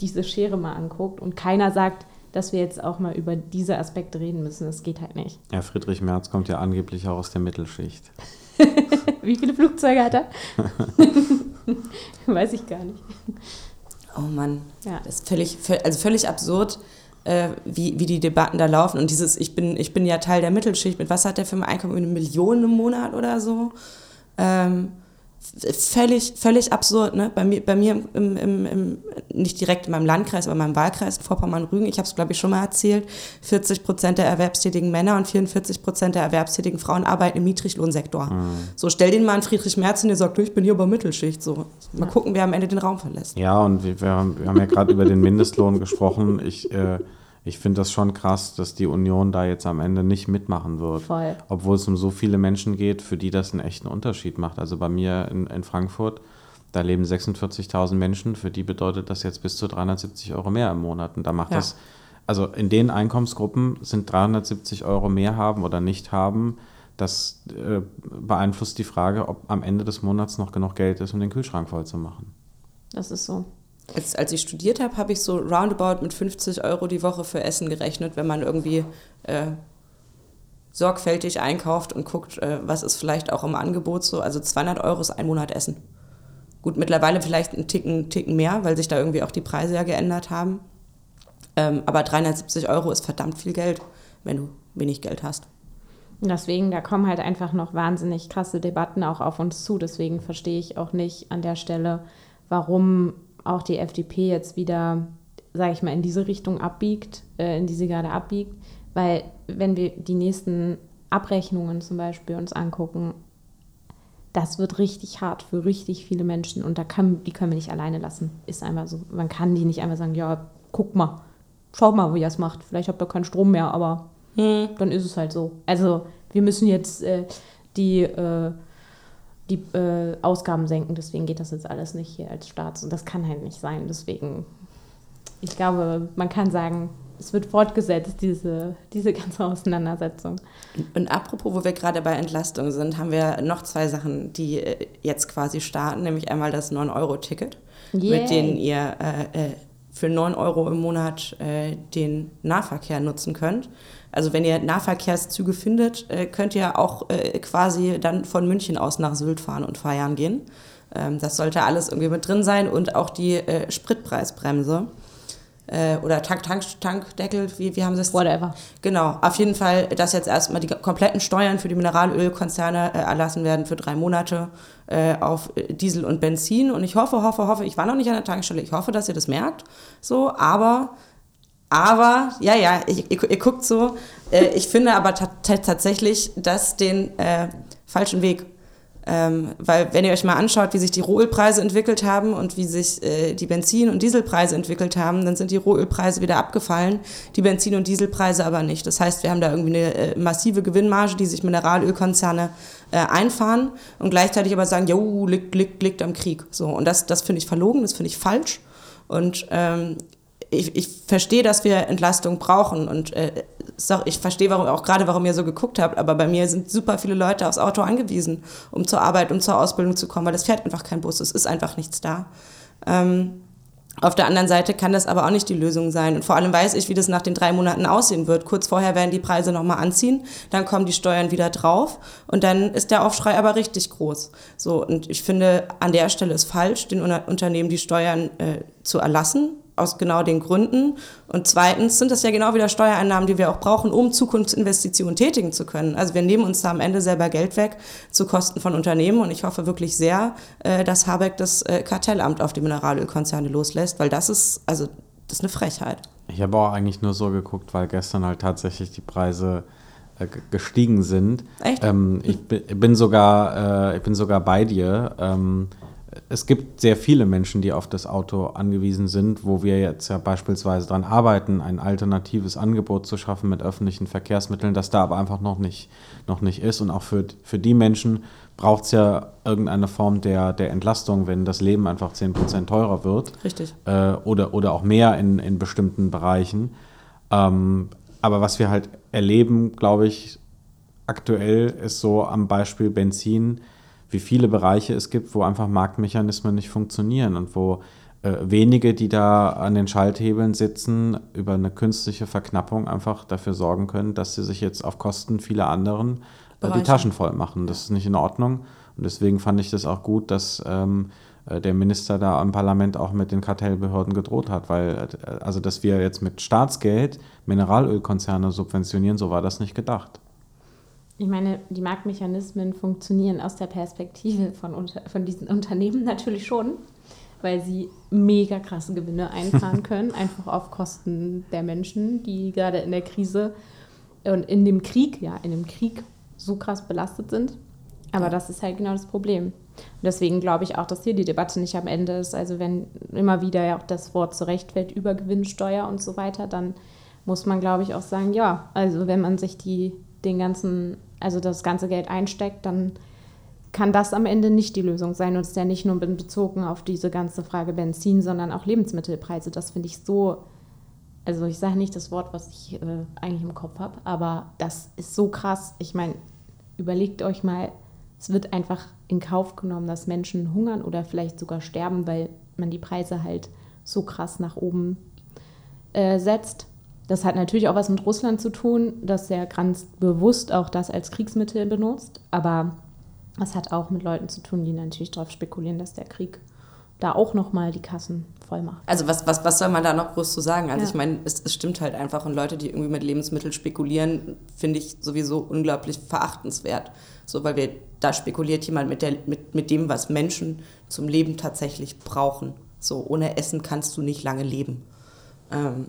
diese Schere mal anguckt und keiner sagt, dass wir jetzt auch mal über diese Aspekte reden müssen, das geht halt nicht. Ja, Friedrich Merz kommt ja angeblich auch aus der Mittelschicht. [LAUGHS] Wie viele Flugzeuge hat er? [LAUGHS] Weiß ich gar nicht. Oh Mann, Ja. das ist völlig, vö- also völlig absurd, äh, wie, wie die Debatten da laufen. Und dieses, ich bin, ich bin ja Teil der Mittelschicht, mit was hat der für ein Einkommen? Eine Million im Monat oder so? Ähm, völlig, völlig absurd, ne? Bei mir, bei mir im, im, im, nicht direkt in meinem Landkreis, aber in meinem Wahlkreis Vorpommern-Rügen, ich habe es, glaube ich, schon mal erzählt, 40 Prozent der erwerbstätigen Männer und 44 Prozent der erwerbstätigen Frauen arbeiten im Niedriglohnsektor. So, stell den mal einen Friedrich Merz hin, der sagt, du, ich bin hier über Mittelschicht. So, mal gucken, wer am Ende den Raum verlässt. Ja, und wir, wir, haben, wir haben ja gerade über den Mindestlohn gesprochen. Ich, äh, ich finde das schon krass, dass die Union da jetzt am Ende nicht mitmachen wird. Voll. Obwohl es um so viele Menschen geht, für die das einen echten Unterschied macht. Also bei mir in, in Frankfurt, da leben 46.000 Menschen, für die bedeutet das jetzt bis zu 370 Euro mehr im Monat. Und da macht Ja. das, also in den Einkommensgruppen sind 370 Euro mehr haben oder nicht haben, das äh, beeinflusst die Frage, ob am Ende des Monats noch genug Geld ist, um den Kühlschrank voll zu machen. Das ist so. Als, als ich studiert habe, habe ich so roundabout mit 50 Euro die Woche für Essen gerechnet, wenn man irgendwie äh, sorgfältig einkauft und guckt, äh, was ist vielleicht auch im Angebot so. Also 200 Euro ist ein Monat Essen. Gut, mittlerweile vielleicht ein Ticken, Ticken mehr, weil sich da irgendwie auch die Preise ja geändert haben. Ähm, aber 370 Euro ist verdammt viel Geld, wenn du wenig Geld hast. Deswegen, da kommen halt einfach noch wahnsinnig krasse Debatten auch auf uns zu. Deswegen verstehe ich auch nicht an der Stelle, warum auch die FDP jetzt wieder, sage ich mal, in diese Richtung abbiegt, äh, in die sie gerade abbiegt. Weil wenn wir die nächsten Abrechnungen zum Beispiel uns angucken, das wird richtig hart für richtig viele Menschen und da kann, die können wir nicht alleine lassen. Ist einfach so. Man kann die nicht einfach sagen, ja, guck mal, schau mal, wie ihr es macht. Vielleicht habt ihr keinen Strom mehr, aber hm. dann ist es halt so. Also wir müssen jetzt äh, die, äh, die äh, Ausgaben senken, deswegen geht das jetzt alles nicht hier als Staat. Und das kann halt nicht sein. Deswegen, ich glaube, man kann sagen, es wird fortgesetzt, diese, diese [LAUGHS] ganze Auseinandersetzung. Und apropos, wo wir gerade bei Entlastung sind, haben wir noch zwei Sachen, die äh, jetzt quasi starten, nämlich einmal das 9-Euro-Ticket, mit dem ihr äh, äh, für 9 Euro im Monat äh, den Nahverkehr nutzen könnt. Also wenn ihr Nahverkehrszüge findet, äh, könnt ihr auch äh, quasi dann von München aus nach Sylt fahren und feiern gehen. Ähm, das sollte alles irgendwie mit drin sein und auch die Spritpreisbremse äh, oder Tank, Tank, Tankdeckel, wie, wie haben sie es? Whatever. Genau, auf jeden Fall, dass jetzt erstmal die kompletten Steuern für die Mineralölkonzerne äh, erlassen werden für drei Monate äh, auf Diesel und Benzin. Und ich hoffe, hoffe, hoffe, ich war noch nicht an der Tankstelle, ich hoffe, dass ihr das merkt. So, aber aber, ja, ja, ihr, ihr, ihr guckt so. Äh, ich finde aber tatsächlich, dass den äh, falschen Weg ähm, weil wenn ihr euch mal anschaut, wie sich die Rohölpreise entwickelt haben und wie sich äh, die Benzin- und Dieselpreise entwickelt haben, dann sind die Rohölpreise wieder abgefallen, die Benzin- und Dieselpreise aber nicht. Das heißt, wir haben da irgendwie eine äh, massive Gewinnmarge, die sich Mineralölkonzerne äh, einfahren und gleichzeitig aber sagen, jo, liegt, liegt, liegt am Krieg. So, und das, das finde ich verlogen, das finde ich falsch. Und ähm, ich, ich verstehe, dass wir Entlastung brauchen und äh, ich verstehe warum, auch gerade, warum ihr so geguckt habt, aber bei mir sind super viele Leute aufs Auto angewiesen, um zur Arbeit, um zur Ausbildung zu kommen, weil es fährt einfach kein Bus, es ist einfach nichts da. Ähm, auf der anderen Seite kann das aber auch nicht die Lösung sein. Und vor allem weiß ich, wie das nach den drei Monaten aussehen wird. Kurz vorher werden die Preise nochmal anziehen, dann kommen die Steuern wieder drauf und dann ist der Aufschrei aber richtig groß. So, und ich finde, an der Stelle ist falsch, den Unternehmen die Steuern äh, zu erlassen aus genau den Gründen. Und zweitens sind das ja genau wieder Steuereinnahmen, die wir auch brauchen, um Zukunftsinvestitionen tätigen zu können. Also wir nehmen uns da am Ende selber Geld weg zu Kosten von Unternehmen. Und ich hoffe wirklich sehr, äh, dass Habeck das äh, Kartellamt auf die Mineralölkonzerne loslässt, weil das ist, also das ist eine Frechheit. Ich habe auch eigentlich nur so geguckt, weil gestern halt tatsächlich die Preise äh, gestiegen sind. Echt? Ähm, ich bin sogar, äh, ich bin sogar bei dir. Ähm, es gibt sehr viele Menschen, die auf das Auto angewiesen sind, wo wir jetzt ja beispielsweise daran arbeiten, ein alternatives Angebot zu schaffen mit öffentlichen Verkehrsmitteln, das da aber einfach noch nicht, noch nicht ist. Und auch für, für die Menschen braucht es ja irgendeine Form der, der Entlastung, wenn das Leben einfach 10% teurer wird. Richtig. Äh, oder, oder auch mehr in, in bestimmten Bereichen. Ähm, aber was wir halt erleben, glaube ich, aktuell ist so am Beispiel Benzin, wie viele Bereiche es gibt, wo einfach Marktmechanismen nicht funktionieren und wo äh, wenige, die da an den Schalthebeln sitzen, über eine künstliche Verknappung einfach dafür sorgen können, dass sie sich jetzt auf Kosten vieler anderen äh, die Taschen voll machen. Das ist nicht in Ordnung. Und deswegen fand ich das auch gut, dass ähm, äh, der Minister da im Parlament auch mit den Kartellbehörden gedroht hat, weil äh, also dass wir jetzt mit Staatsgeld Mineralölkonzerne subventionieren, so war das nicht gedacht. Ich meine, die Marktmechanismen funktionieren aus der Perspektive von, von diesen Unternehmen natürlich schon, weil sie mega krasse Gewinne [LAUGHS] einfahren können, einfach auf Kosten der Menschen, die gerade in der Krise und in dem Krieg, ja, in dem Krieg so krass belastet sind. Aber ja. das ist halt genau das Problem. Und deswegen glaube ich auch, dass hier die Debatte nicht am Ende ist. Also wenn immer wieder ja auch das Wort zurechtfällt über Gewinnsteuer und so weiter, dann muss man, glaube ich, auch sagen, ja, also wenn man sich die, den ganzen also das ganze Geld einsteckt, dann kann das am Ende nicht die Lösung sein. Und es ist ja nicht nur bezogen auf diese ganze Frage Benzin, sondern auch Lebensmittelpreise. Das finde ich so, also ich sage nicht das Wort, was ich äh, eigentlich im Kopf habe, aber das ist so krass. Ich meine, überlegt euch mal, es wird einfach in Kauf genommen, dass Menschen hungern oder vielleicht sogar sterben, weil man die Preise halt so krass nach oben äh, setzt. Das hat natürlich auch was mit Russland zu tun, dass er ganz bewusst auch das als Kriegsmittel benutzt. Aber es hat auch mit Leuten zu tun, die natürlich darauf spekulieren, dass der Krieg da auch nochmal die Kassen voll macht. Also was, was, was soll man da noch groß zu sagen? Also Ja. ich meine, es, es stimmt halt einfach und Leute, die irgendwie mit Lebensmitteln spekulieren, finde ich sowieso unglaublich verachtenswert. So, weil wir, da spekuliert jemand mit, der, mit, mit dem, was Menschen zum Leben tatsächlich brauchen. So, ohne Essen kannst du nicht lange leben. Ähm,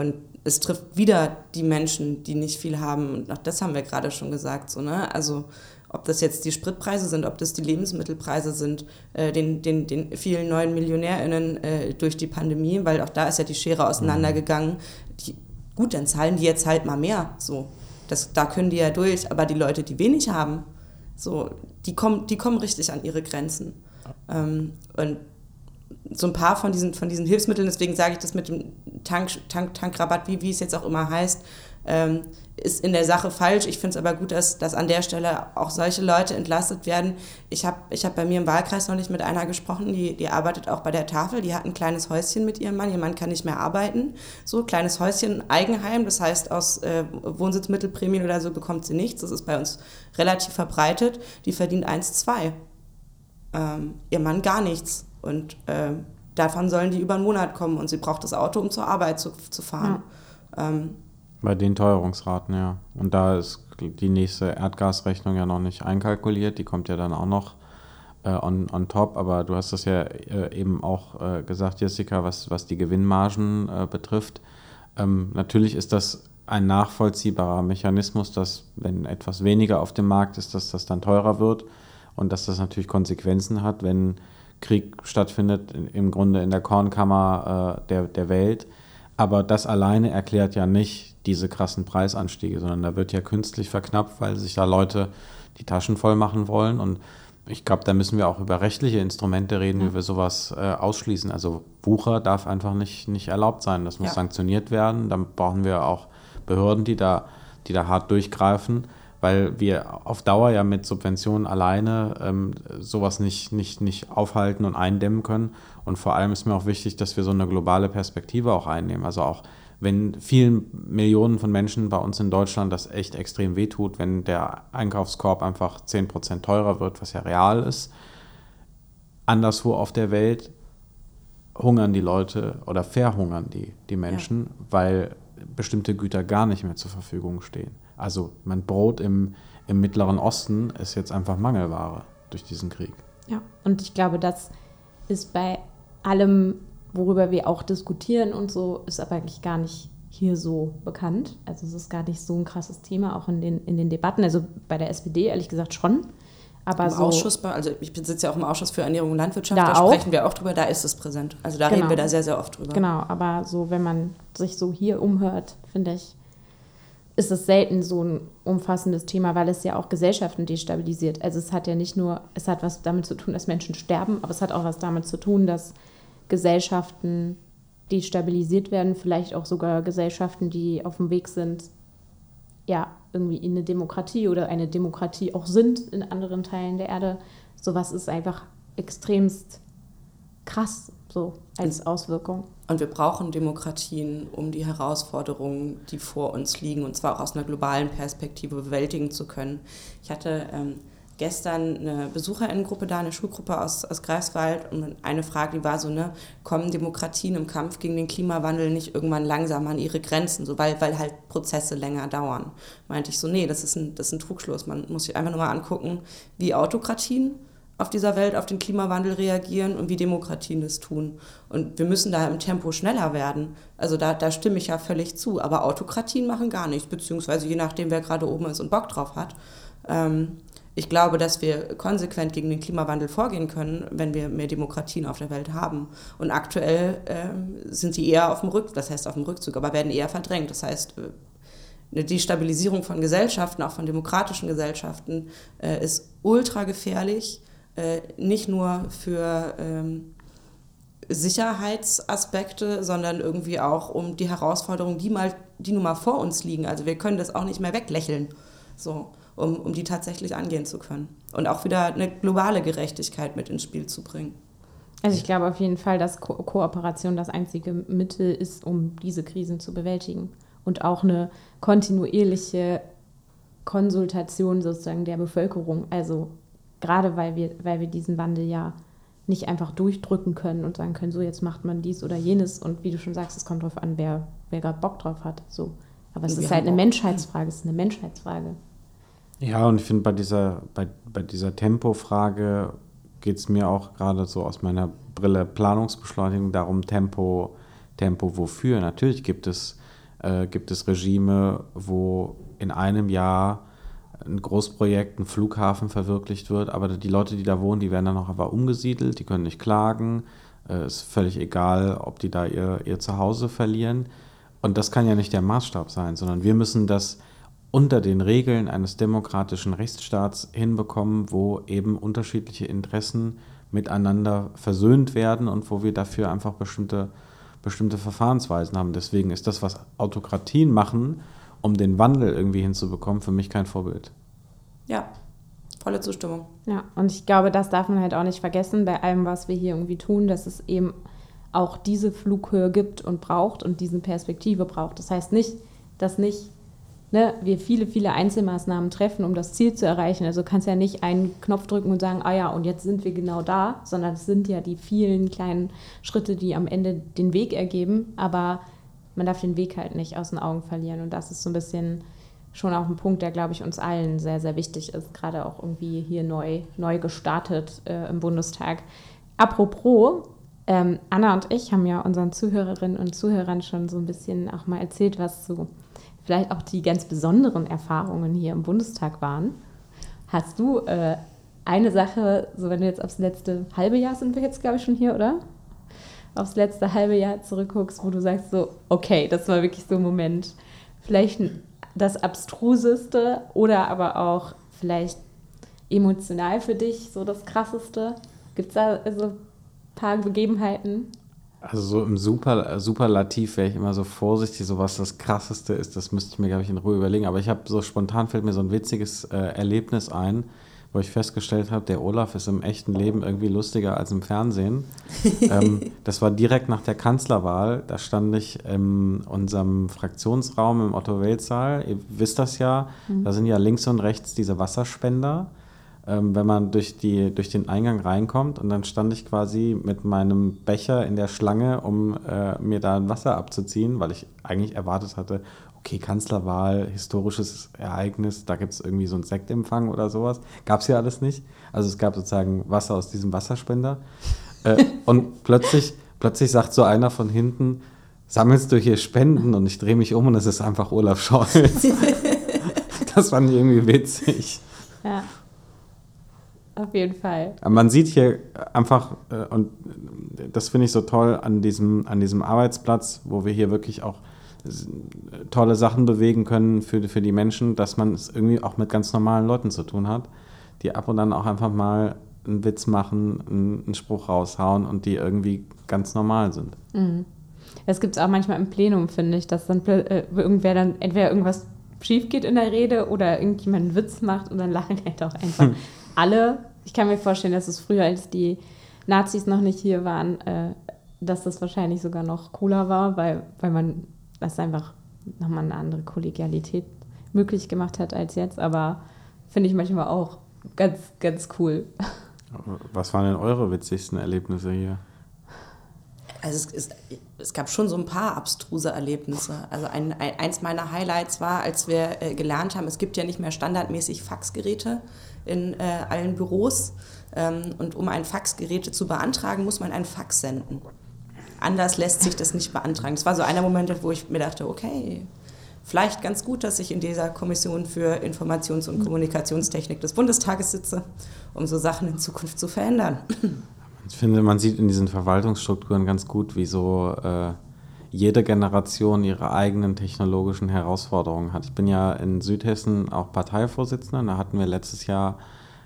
und es trifft wieder die Menschen, die nicht viel haben. Und auch das haben wir gerade schon gesagt. So, ne? Also ob das jetzt die Spritpreise sind, ob das die Lebensmittelpreise sind, äh, den, den, den vielen neuen MillionärInnen äh, durch die Pandemie, weil auch da ist ja die Schere auseinandergegangen. Die, gut, dann zahlen die jetzt halt mal mehr. So. Das, da können die ja durch, aber die Leute, die wenig haben, so, die kommen, die kommen richtig an ihre Grenzen. Ähm, und so ein paar von diesen, von diesen Hilfsmitteln, deswegen sage ich das mit dem Tank, Tank, Tankrabatt, wie, wie es jetzt auch immer heißt, ähm, ist in der Sache falsch. Ich finde es aber gut, dass, dass an der Stelle auch solche Leute entlastet werden. Ich habe ich hab bei mir im Wahlkreis noch nicht mit einer gesprochen, die, die arbeitet auch bei der Tafel. Die hat ein kleines Häuschen mit ihrem Mann. Ihr Mann kann nicht mehr arbeiten. So, kleines Häuschen, Eigenheim. Das heißt, aus äh, Wohnsitzmittelprämien oder so bekommt sie nichts. Das ist bei uns relativ verbreitet. Die verdient 1,2. Ähm, ihr Mann gar nichts. Und ähm, davon sollen die über einen Monat kommen. Und sie braucht das Auto, um zur Arbeit zu, zu fahren. Ähm, Bei den Teuerungsraten, ja. Und da ist die nächste Erdgasrechnung ja noch nicht einkalkuliert. Die kommt ja dann auch noch äh, on, on top. Aber du hast das ja äh, eben auch äh, gesagt, Jessica, was, was die Gewinnmargen äh, betrifft. Ähm, natürlich ist das ein nachvollziehbarer Mechanismus, dass wenn etwas weniger auf dem Markt ist, dass das dann teurer wird und dass das natürlich Konsequenzen hat, wenn Krieg stattfindet, in- im Grunde in der Kornkammer äh, der, der Welt. Aber das alleine erklärt ja nicht diese krassen Preisanstiege, sondern da wird ja künstlich verknappt, weil sich da Leute die Taschen voll machen wollen. Und ich glaube, da müssen wir auch über rechtliche Instrumente reden, wie wir sowas äh, ausschließen. Also Wucher darf einfach nicht, nicht erlaubt sein. Das muss Ja. sanktioniert werden. Dann brauchen wir auch Behörden, die da, die da hart durchgreifen, weil wir auf Dauer ja mit Subventionen alleine ähm, sowas nicht, nicht, nicht aufhalten und eindämmen können. Und vor allem ist mir auch wichtig, dass wir so eine globale Perspektive auch einnehmen. Also auch wenn vielen Millionen von Menschen bei uns in Deutschland das echt extrem wehtut, wenn der Einkaufskorb einfach 10% teurer wird, was ja real ist, anderswo auf der Welt hungern die Leute oder verhungern die, die Menschen, weil bestimmte Güter gar nicht mehr zur Verfügung stehen. Also mein Brot im, im Mittleren Osten ist jetzt einfach Mangelware durch diesen Krieg. Ja, und ich glaube, das ist bei allem, worüber wir auch diskutieren und so, ist aber eigentlich gar nicht hier so bekannt. Also es ist gar nicht so ein krasses Thema, auch in den, in den Debatten. Also bei der SPD ehrlich gesagt schon. Aber Im so, Ausschuss, also ich sitze ja auch im Ausschuss für Ernährung und Landwirtschaft, Da da, auch? sprechen wir auch drüber, da ist es präsent. Also da Genau. reden wir da sehr, sehr oft drüber. Genau, aber so, wenn man sich so hier umhört, finde ich, ist es selten so ein umfassendes Thema, weil es ja auch Gesellschaften destabilisiert. Also es hat ja nicht nur, es hat was damit zu tun, dass Menschen sterben, aber es hat auch was damit zu tun, dass Gesellschaften destabilisiert werden, vielleicht auch sogar Gesellschaften, die auf dem Weg sind, ja, irgendwie in eine Demokratie oder eine Demokratie auch sind in anderen Teilen der Erde. Sowas ist einfach extremst krass so als Auswirkung. Und wir brauchen Demokratien, um die Herausforderungen, die vor uns liegen, und zwar auch aus einer globalen Perspektive bewältigen zu können. Ich hatte ähm, gestern eine Besucherinnengruppe da, eine Schulgruppe aus, aus Greifswald, und eine Frage, die war so, ne, kommen Demokratien im Kampf gegen den Klimawandel nicht irgendwann langsam an ihre Grenzen, so, weil, weil halt Prozesse länger dauern? Meinte ich so, nee, das ist ein, das ist ein Trugschluss. Man muss sich einfach nur mal angucken, wie Autokratien auf dieser Welt auf den Klimawandel reagieren und wie Demokratien das tun. Und wir müssen da im Tempo schneller werden. Also da, da stimme ich ja völlig zu. Aber Autokratien machen gar nichts, beziehungsweise je nachdem, wer gerade oben ist und Bock drauf hat. Ähm, ich glaube, dass wir konsequent gegen den Klimawandel vorgehen können, wenn wir mehr Demokratien auf der Welt haben. Und aktuell ähm, sind sie eher auf dem Rückzug, das heißt auf dem Rückzug, aber werden eher verdrängt. Das heißt, äh, eine Destabilisierung von Gesellschaften, auch von demokratischen Gesellschaften, äh, ist ultra gefährlich äh, nicht nur für ähm, Sicherheitsaspekte, sondern irgendwie auch um die Herausforderungen, die, mal, die nun mal vor uns liegen. Also wir können das auch nicht mehr weglächeln, so, um, um die tatsächlich angehen zu können. Und auch wieder eine globale Gerechtigkeit mit ins Spiel zu bringen. Also ich glaube auf jeden Fall, dass Ko Kooperation das einzige Mittel ist, um diese Krisen zu bewältigen. Und auch eine kontinuierliche Konsultation sozusagen der Bevölkerung. Also gerade weil wir, weil wir diesen Wandel ja nicht einfach durchdrücken können und sagen können, so jetzt macht man dies oder jenes. Und wie du schon sagst, es kommt darauf an, wer, wer gerade Bock drauf hat. So. Aber es Wir ist halt eine Menschheitsfrage, es ist eine Menschheitsfrage. Ja, und ich finde, bei dieser, bei, bei dieser Tempofrage geht es mir auch gerade so aus meiner Brille Planungsbeschleunigung darum, Tempo, Tempo wofür. Natürlich gibt es, äh, gibt es Regime, wo in einem Jahr ein Großprojekt, ein Flughafen verwirklicht wird, aber die Leute, die da wohnen, die werden dann auch einfach umgesiedelt, die können nicht klagen. Äh, ist völlig egal, ob die da ihr, ihr Zuhause verlieren. Und das kann ja nicht der Maßstab sein, sondern wir müssen das unter den Regeln eines demokratischen Rechtsstaats hinbekommen, wo eben unterschiedliche Interessen miteinander versöhnt werden und wo wir dafür einfach bestimmte, bestimmte Verfahrensweisen haben. Deswegen ist das, was Autokratien machen, um den Wandel irgendwie hinzubekommen, für mich kein Vorbild. Ja, volle Zustimmung. Ja, und ich glaube, das darf man halt auch nicht vergessen bei allem, was wir hier irgendwie tun, dass es eben auch diese Flughöhe gibt und braucht und diese Perspektive braucht. Das heißt nicht, dass nicht ne, wir viele, viele Einzelmaßnahmen treffen, um das Ziel zu erreichen. Also du kannst ja nicht einen Knopf drücken und sagen, ah ja, und jetzt sind wir genau da, sondern es sind ja die vielen kleinen Schritte, die am Ende den Weg ergeben. Aber man darf den Weg halt nicht aus den Augen verlieren. Und das ist so ein bisschen schon auch ein Punkt, der, glaube ich, uns allen sehr, sehr wichtig ist, gerade auch irgendwie hier neu, neu gestartet äh, im Bundestag. Apropos, ähm, Anna und ich haben ja unseren Zuhörerinnen und Zuhörern schon so ein bisschen auch mal erzählt, was so vielleicht auch die ganz besonderen Erfahrungen hier im Bundestag waren. Hast du äh, eine Sache, so wenn du jetzt aufs letzte halbe Jahr sind wir jetzt, glaube ich, schon hier, oder? Aufs letzte halbe Jahr zurückguckst, wo du sagst so, okay, das war wirklich so ein Moment, vielleicht das abstruseste oder aber auch vielleicht emotional für dich so das krasseste. Gibt es da so ein paar Begebenheiten? Also so im Super, Superlativ wäre ich immer so vorsichtig, so was das Krasseste ist, das müsste ich mir, glaube ich, in Ruhe überlegen. Aber ich habe so spontan fällt mir so ein witziges äh, Erlebnis ein, wo ich festgestellt habe, der Olaf ist im echten Leben irgendwie lustiger als im Fernsehen. [LAUGHS] ähm, das war direkt nach der Kanzlerwahl. Da stand ich in unserem Fraktionsraum im Otto-Welt-Saal. Ihr wisst das ja, da sind ja links und rechts diese Wasserspender ähm, wenn man durch, die, durch den Eingang reinkommt und dann stand ich quasi mit meinem Becher in der Schlange, um äh, mir da ein Wasser abzuziehen, weil ich eigentlich erwartet hatte, okay, Kanzlerwahl, historisches Ereignis, da gibt es irgendwie so einen Sektempfang oder sowas. Gab es ja alles nicht. Also es gab sozusagen Wasser aus diesem Wasserspender. Äh, [LAUGHS] und plötzlich, plötzlich sagt so einer von hinten, sammelst du hier Spenden? Und ich drehe mich um und es ist einfach Olaf Scholz. [LAUGHS] das fand ich irgendwie witzig. Ja. Auf jeden Fall. Man sieht hier einfach, äh, und das finde ich so toll an diesem, an diesem Arbeitsplatz, wo wir hier wirklich auch tolle Sachen bewegen können für, für die Menschen, dass man es irgendwie auch mit ganz normalen Leuten zu tun hat, die ab und an auch einfach mal einen Witz machen, einen, einen Spruch raushauen und die irgendwie ganz normal sind. Das gibt es auch manchmal im Plenum, finde ich, dass dann äh, irgendwer dann entweder irgendwas schief geht in der Rede oder irgendjemand einen Witz macht und dann lachen halt auch einfach [LAUGHS] alle. Ich kann mir vorstellen, dass es früher, als die Nazis noch nicht hier waren, äh, dass das wahrscheinlich sogar noch cooler war, weil, weil man das einfach nochmal eine andere Kollegialität möglich gemacht hat als jetzt. Aber finde ich manchmal auch ganz, ganz cool. Was waren denn eure witzigsten Erlebnisse hier? Also es, es, es gab schon so ein paar abstruse Erlebnisse. Also ein, ein, eins meiner Highlights war, als wir äh, gelernt haben, es gibt ja nicht mehr standardmäßig Faxgeräte in äh, allen Büros. Ähm, und um ein Faxgerät zu beantragen, muss man einen Fax senden. Anders lässt sich das nicht beantragen. Das war so einer Moment, wo ich mir dachte, okay, vielleicht ganz gut, dass ich in dieser Kommission für Informations- und Kommunikationstechnik des Bundestages sitze, um so Sachen in Zukunft zu verändern. Ich finde, man sieht in diesen Verwaltungsstrukturen ganz gut, wie so äh, jede Generation ihre eigenen technologischen Herausforderungen hat. Ich bin ja in Südhessen auch Parteivorsitzender. Da hatten wir letztes Jahr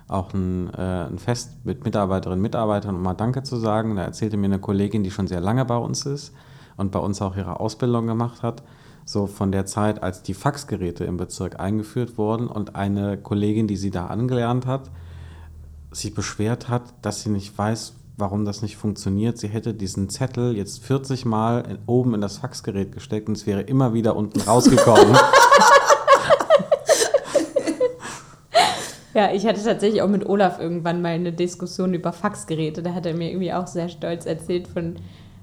auch ein, äh, ein Fest mit Mitarbeiterinnen und Mitarbeitern, um mal Danke zu sagen. Da erzählte mir eine Kollegin, die schon sehr lange bei uns ist und bei uns auch ihre Ausbildung gemacht hat, so von der Zeit, als die Faxgeräte im Bezirk eingeführt wurden und eine Kollegin, die sie da angelernt hat, sich beschwert hat, dass sie nicht weiß, warum das nicht funktioniert. Sie hätte diesen Zettel jetzt 40 Mal in, oben in das Faxgerät gesteckt und es wäre immer wieder unten rausgekommen. [LAUGHS] Ja, ich hatte tatsächlich auch mit Olaf irgendwann mal eine Diskussion über Faxgeräte. Da hat er mir irgendwie auch sehr stolz erzählt von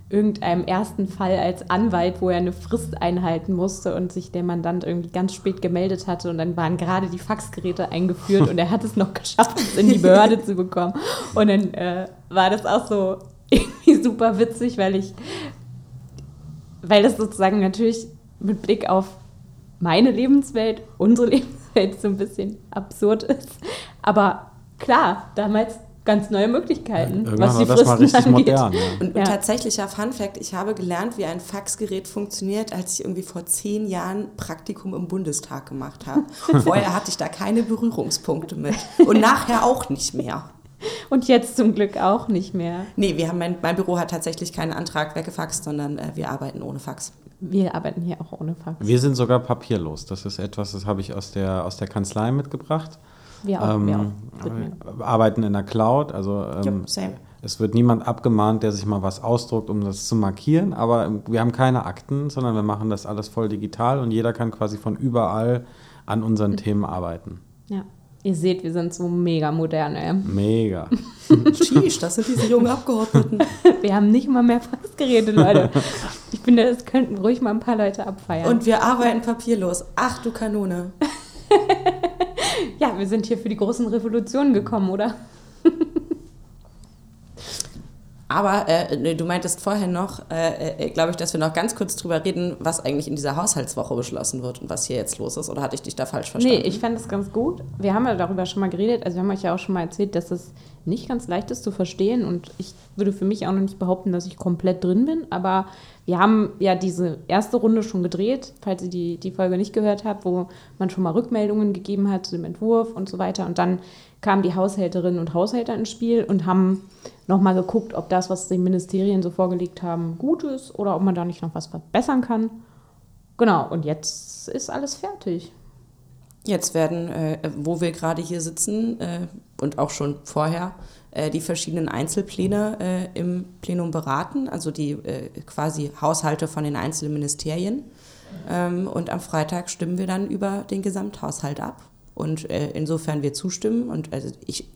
irgendeinem ersten Fall als Anwalt, wo er eine Frist einhalten musste und sich der Mandant irgendwie ganz spät gemeldet hatte und dann waren gerade die Faxgeräte eingeführt und er hat es noch geschafft, es in die Behörde zu bekommen. Und dann äh, war das auch so irgendwie super witzig, weil ich, weil das sozusagen natürlich mit Blick auf meine Lebenswelt, unsere Lebenswelt [LAUGHS] so ein bisschen absurd ist. Aber klar, damals ganz neue Möglichkeiten, Irgendwann was war die das mal Fristen richtig angeht. modern. Ja. Und, Ja. und tatsächlicher Fun Fact, ich habe gelernt, wie ein Faxgerät funktioniert, als ich irgendwie vor zehn Jahren Praktikum im Bundestag gemacht habe. [LAUGHS] Vorher hatte ich da keine Berührungspunkte mit. Und nachher auch nicht mehr. Und jetzt zum Glück auch nicht mehr. Nee, wir haben mein, mein Büro hat tatsächlich keinen Antrag weggefaxt, sondern äh, wir arbeiten ohne Fax. Wir arbeiten hier auch ohne Fax. Wir sind sogar papierlos. Das ist etwas, das habe ich aus der, aus der Kanzlei mitgebracht. Wir auch. wir Ähm, auch. Wir arbeiten in der Cloud, also ähm, same. es wird niemand abgemahnt, der sich mal was ausdruckt, um das zu markieren, aber wir haben keine Akten, sondern wir machen das alles voll digital und jeder kann quasi von überall an unseren Themen arbeiten. Ja. Ihr seht, wir sind so mega modern. Ey. Mega. [LAUGHS] Sheesh, das sind diese jungen Abgeordneten. [LAUGHS] Wir haben nicht mal mehr Faxgeräte, Leute. [LAUGHS] Ich finde, das könnten ruhig mal ein paar Leute abfeiern. Und wir arbeiten papierlos. Ach du Kanone. ja, wir sind hier für die großen Revolutionen gekommen, oder? Aber äh, du meintest vorher noch, äh, äh, glaube ich, dass wir noch ganz kurz drüber reden, was eigentlich in dieser Haushaltswoche beschlossen wird und was hier jetzt los ist. Oder hatte ich dich da falsch verstanden? Nee, ich fand das ganz gut. Wir haben ja darüber schon mal geredet. Also wir haben euch ja auch schon mal erzählt, dass es nicht ganz leicht ist zu verstehen. Und ich würde für mich auch noch nicht behaupten, dass ich komplett drin bin. Aber wir haben ja diese erste Runde schon gedreht, falls ihr die, die Folge nicht gehört habt, wo man schon mal Rückmeldungen gegeben hat zu dem Entwurf und so weiter. Und dann kamen die Haushälterinnen und Haushälter ins Spiel und haben nochmal geguckt, ob das, was die Ministerien so vorgelegt haben, gut ist oder ob man da nicht noch was verbessern kann. Genau, und jetzt ist alles fertig. Jetzt werden, äh, wo wir gerade hier sitzen äh, und auch schon vorher, äh, die verschiedenen Einzelpläne äh, im Plenum beraten, also die äh, quasi Haushalte von den einzelnen Ministerien. Ähm, und am Freitag stimmen wir dann über den Gesamthaushalt ab. Und äh, insofern wir zustimmen, und also ich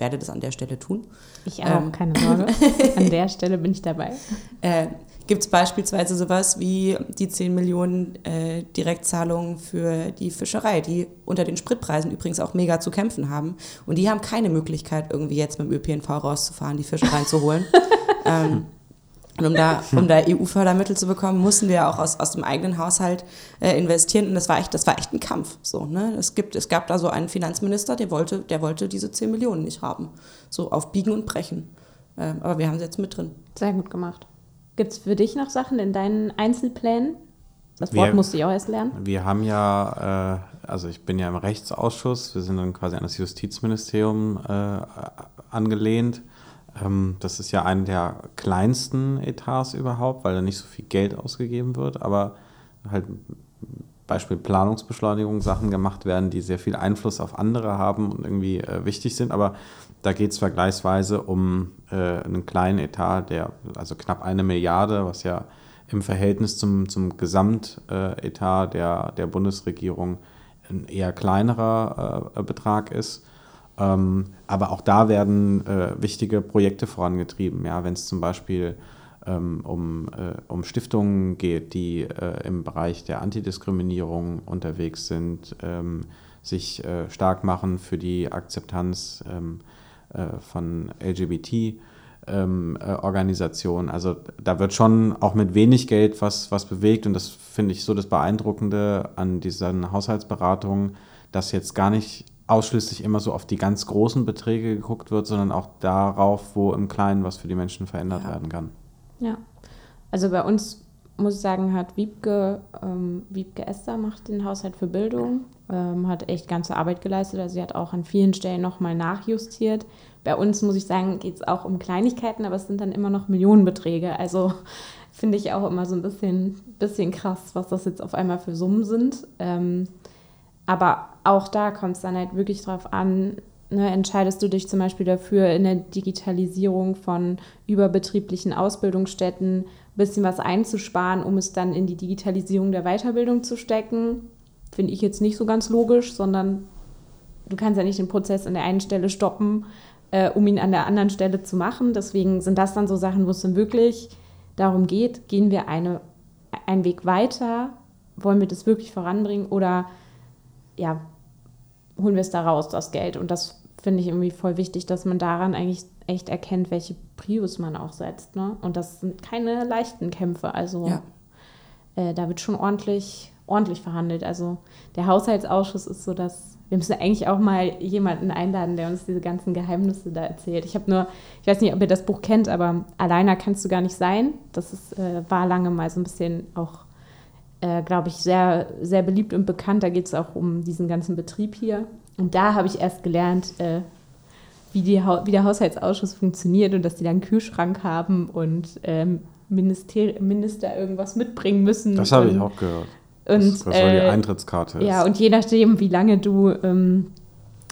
werde das an der Stelle tun, Ich auch, Ähm. keine Sorge. [LAUGHS] An der Stelle bin ich dabei. äh, gibt es beispielsweise sowas wie die 10 Millionen äh, Direktzahlungen für die Fischerei, die unter den Spritpreisen übrigens auch mega zu kämpfen haben. Und die haben keine Möglichkeit, irgendwie jetzt mit dem ÖPNV rauszufahren, die Fische reinzuholen. [LAUGHS] ähm, und um da, um da EU-Fördermittel zu bekommen, mussten wir auch aus, aus dem eigenen Haushalt äh, investieren. Und das war echt, das war echt ein Kampf. So, ne? es, gibt, es gab da so einen Finanzminister, der wollte, der wollte diese 10 Millionen nicht haben. So auf Biegen und Brechen. Ähm, aber wir haben sie jetzt mit drin. Sehr gut gemacht. Gibt es für dich noch Sachen in deinen Einzelplänen? Das Wort Wir- musste ich auch erst lernen. Wir haben ja, äh, also ich bin ja im Rechtsausschuss, wir sind dann quasi an das Justizministerium äh, angelehnt. Ähm, das ist ja einer der kleinsten Etats überhaupt, weil da nicht so viel Geld ausgegeben wird, aber halt Beispiel Planungsbeschleunigung Sachen gemacht werden, die sehr viel Einfluss auf andere haben und irgendwie äh, wichtig sind. Aber da geht es vergleichsweise um äh, einen kleinen Etat, der also knapp eine Milliarde, was ja im Verhältnis zum, zum Gesamtetat der, der Bundesregierung ein eher kleinerer äh, Betrag ist. Ähm, aber auch da werden äh, wichtige Projekte vorangetrieben. Ja, wenn es zum Beispiel ähm, um, äh, um Stiftungen geht, die äh, im Bereich der Antidiskriminierung unterwegs sind, ähm, sich äh, stark machen für die Akzeptanz ähm, äh, von LGBT. Ähm, äh, Organisationen. Also da wird schon auch mit wenig Geld was, was bewegt und das finde ich so das Beeindruckende an diesen Haushaltsberatungen, dass jetzt gar nicht ausschließlich immer so auf die ganz großen Beträge geguckt wird, sondern auch darauf, wo im Kleinen was für die Menschen verändert Ja. werden kann. Ja. Also bei uns, muss ich sagen, hat Wiebke, ähm, Wiebke Esther macht den Haushalt für Bildung, ähm, hat echt ganze Arbeit geleistet. Also sie hat auch an vielen Stellen nochmal nachjustiert. Bei uns, muss ich sagen, geht es auch um Kleinigkeiten, aber es sind dann immer noch Millionenbeträge. Also finde ich auch immer so ein bisschen, bisschen krass, was das jetzt auf einmal für Summen sind. Ähm, aber auch da kommt es dann halt wirklich drauf an, ne, entscheidest du dich zum Beispiel dafür, in der Digitalisierung von überbetrieblichen Ausbildungsstätten ein bisschen was einzusparen, um es dann in die Digitalisierung der Weiterbildung zu stecken. Finde ich jetzt nicht so ganz logisch, sondern du kannst ja nicht den Prozess an der einen Stelle stoppen, äh, um ihn an der anderen Stelle zu machen. Deswegen sind das dann so Sachen, wo es dann wirklich darum geht, gehen wir eine, einen Weg weiter, wollen wir das wirklich voranbringen oder ja, holen wir es da raus, das Geld. Und das finde ich irgendwie voll wichtig, dass man daran eigentlich echt erkennt, welche Prius man auch setzt. Ne? Und das sind keine leichten Kämpfe. Also ja. äh, da wird schon ordentlich, ordentlich verhandelt. Also der Haushaltsausschuss ist so dass wir müssen eigentlich auch mal jemanden einladen, der uns diese ganzen Geheimnisse da erzählt. Ich habe nur, ich weiß nicht, ob ihr das Buch kennt, aber Alleiner kannst du gar nicht sein. Das ist, äh, war lange mal so ein bisschen auch, äh, glaube ich, sehr, sehr beliebt und bekannt. Da geht es auch um diesen ganzen Betrieb hier. Und da habe ich erst gelernt, äh, wie, die, wie der Haushaltsausschuss funktioniert und dass die dann einen Kühlschrank haben und ähm, Minister, Minister irgendwas mitbringen müssen. Das habe ich auch gehört. Und, das, was äh, die Eintrittskarte ist. Ja, und je nachdem, wie lange du, ähm, äh,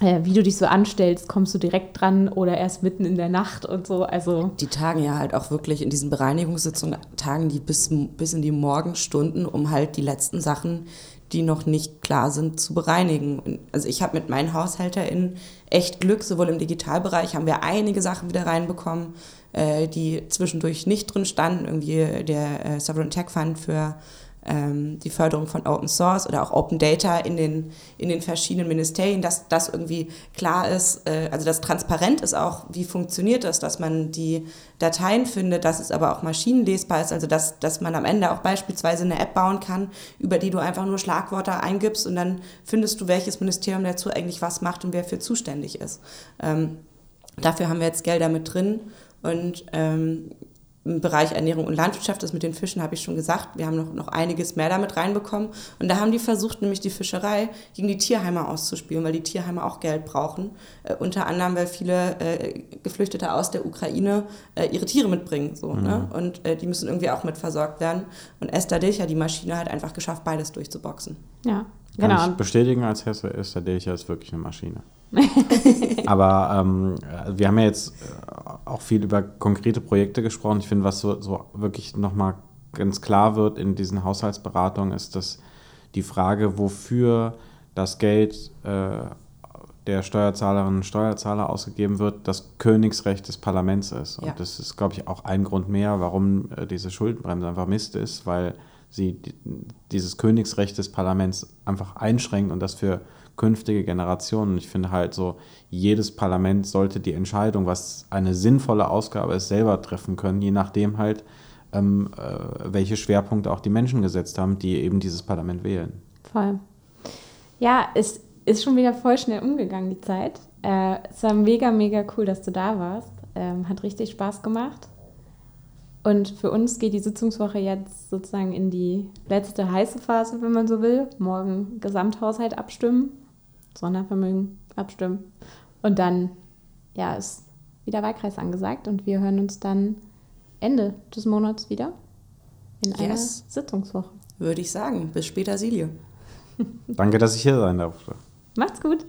wie du dich so anstellst, kommst du direkt dran oder erst mitten in der Nacht und so. Also die tagen ja halt auch wirklich in diesen Bereinigungssitzungen, tagen die bis, bis in die Morgenstunden, um halt die letzten Sachen, die noch nicht klar sind, zu bereinigen. Also ich habe mit meinen HaushälterInnen echt Glück, sowohl im Digitalbereich haben wir einige Sachen wieder reinbekommen, äh, die zwischendurch nicht drin standen. Irgendwie der äh, Sovereign Tech Fund für ähm, die Förderung von Open Source oder auch Open Data in den, in den verschiedenen Ministerien, dass das irgendwie klar ist, äh, also dass transparent ist auch, wie funktioniert das, dass man die Dateien findet, dass es aber auch maschinenlesbar ist, also dass, dass man am Ende auch beispielsweise eine App bauen kann, über die du einfach nur Schlagworte eingibst und dann findest du, welches Ministerium dazu eigentlich was macht und wer für zuständig ist. Ähm, dafür haben wir jetzt Gelder mit drin und ähm, im Bereich Ernährung und Landwirtschaft, das mit den Fischen habe ich schon gesagt, wir haben noch, noch einiges mehr damit reinbekommen. Und da haben die versucht, nämlich die Fischerei gegen die Tierheime auszuspielen, weil die Tierheime auch Geld brauchen. Äh, unter anderem, weil viele äh, Geflüchtete aus der Ukraine äh, ihre Tiere mitbringen. So, ne? mhm. ne? Und äh, die müssen irgendwie auch mit versorgt werden. Und Esther Dilcher, die Maschine, hat einfach geschafft, beides durchzuboxen. Ja, Kann genau. ich bestätigen als Hesse, Esther Dilcher ist wirklich eine Maschine. [LAUGHS] Aber ähm, wir haben ja jetzt äh, auch viel über konkrete Projekte gesprochen. Ich finde, was so, so wirklich nochmal ganz klar wird in diesen Haushaltsberatungen, ist, dass die Frage, wofür das Geld äh, der Steuerzahlerinnen und Steuerzahler ausgegeben wird, das Königsrecht des Parlaments ist. Und ja. das ist, glaube ich, auch ein Grund mehr, warum äh, diese Schuldenbremse einfach Mist ist, weil sie die, dieses Königsrecht des Parlaments einfach einschränkt und das für künftige Generationen. Ich finde halt so, jedes Parlament sollte die Entscheidung, was eine sinnvolle Ausgabe ist, selber treffen können, je nachdem halt, ähm, äh, welche Schwerpunkte auch die Menschen gesetzt haben, die eben dieses Parlament wählen. Voll. Ja, es ist schon wieder voll schnell umgegangen, die Zeit. Äh, es war mega, mega cool, dass du da warst. Ähm, hat richtig Spaß gemacht. Und für uns geht die Sitzungswoche jetzt sozusagen in die letzte heiße Phase, wenn man so will. Morgen Gesamthaushalt abstimmen. Sondervermögen abstimmen. Und dann, ja, ist wieder Wahlkreis angesagt und wir hören uns dann Ende des Monats wieder in yes. einer Sitzungswoche. Würde ich sagen. Bis später, Silje. Danke, dass ich hier sein durfte. Macht's gut.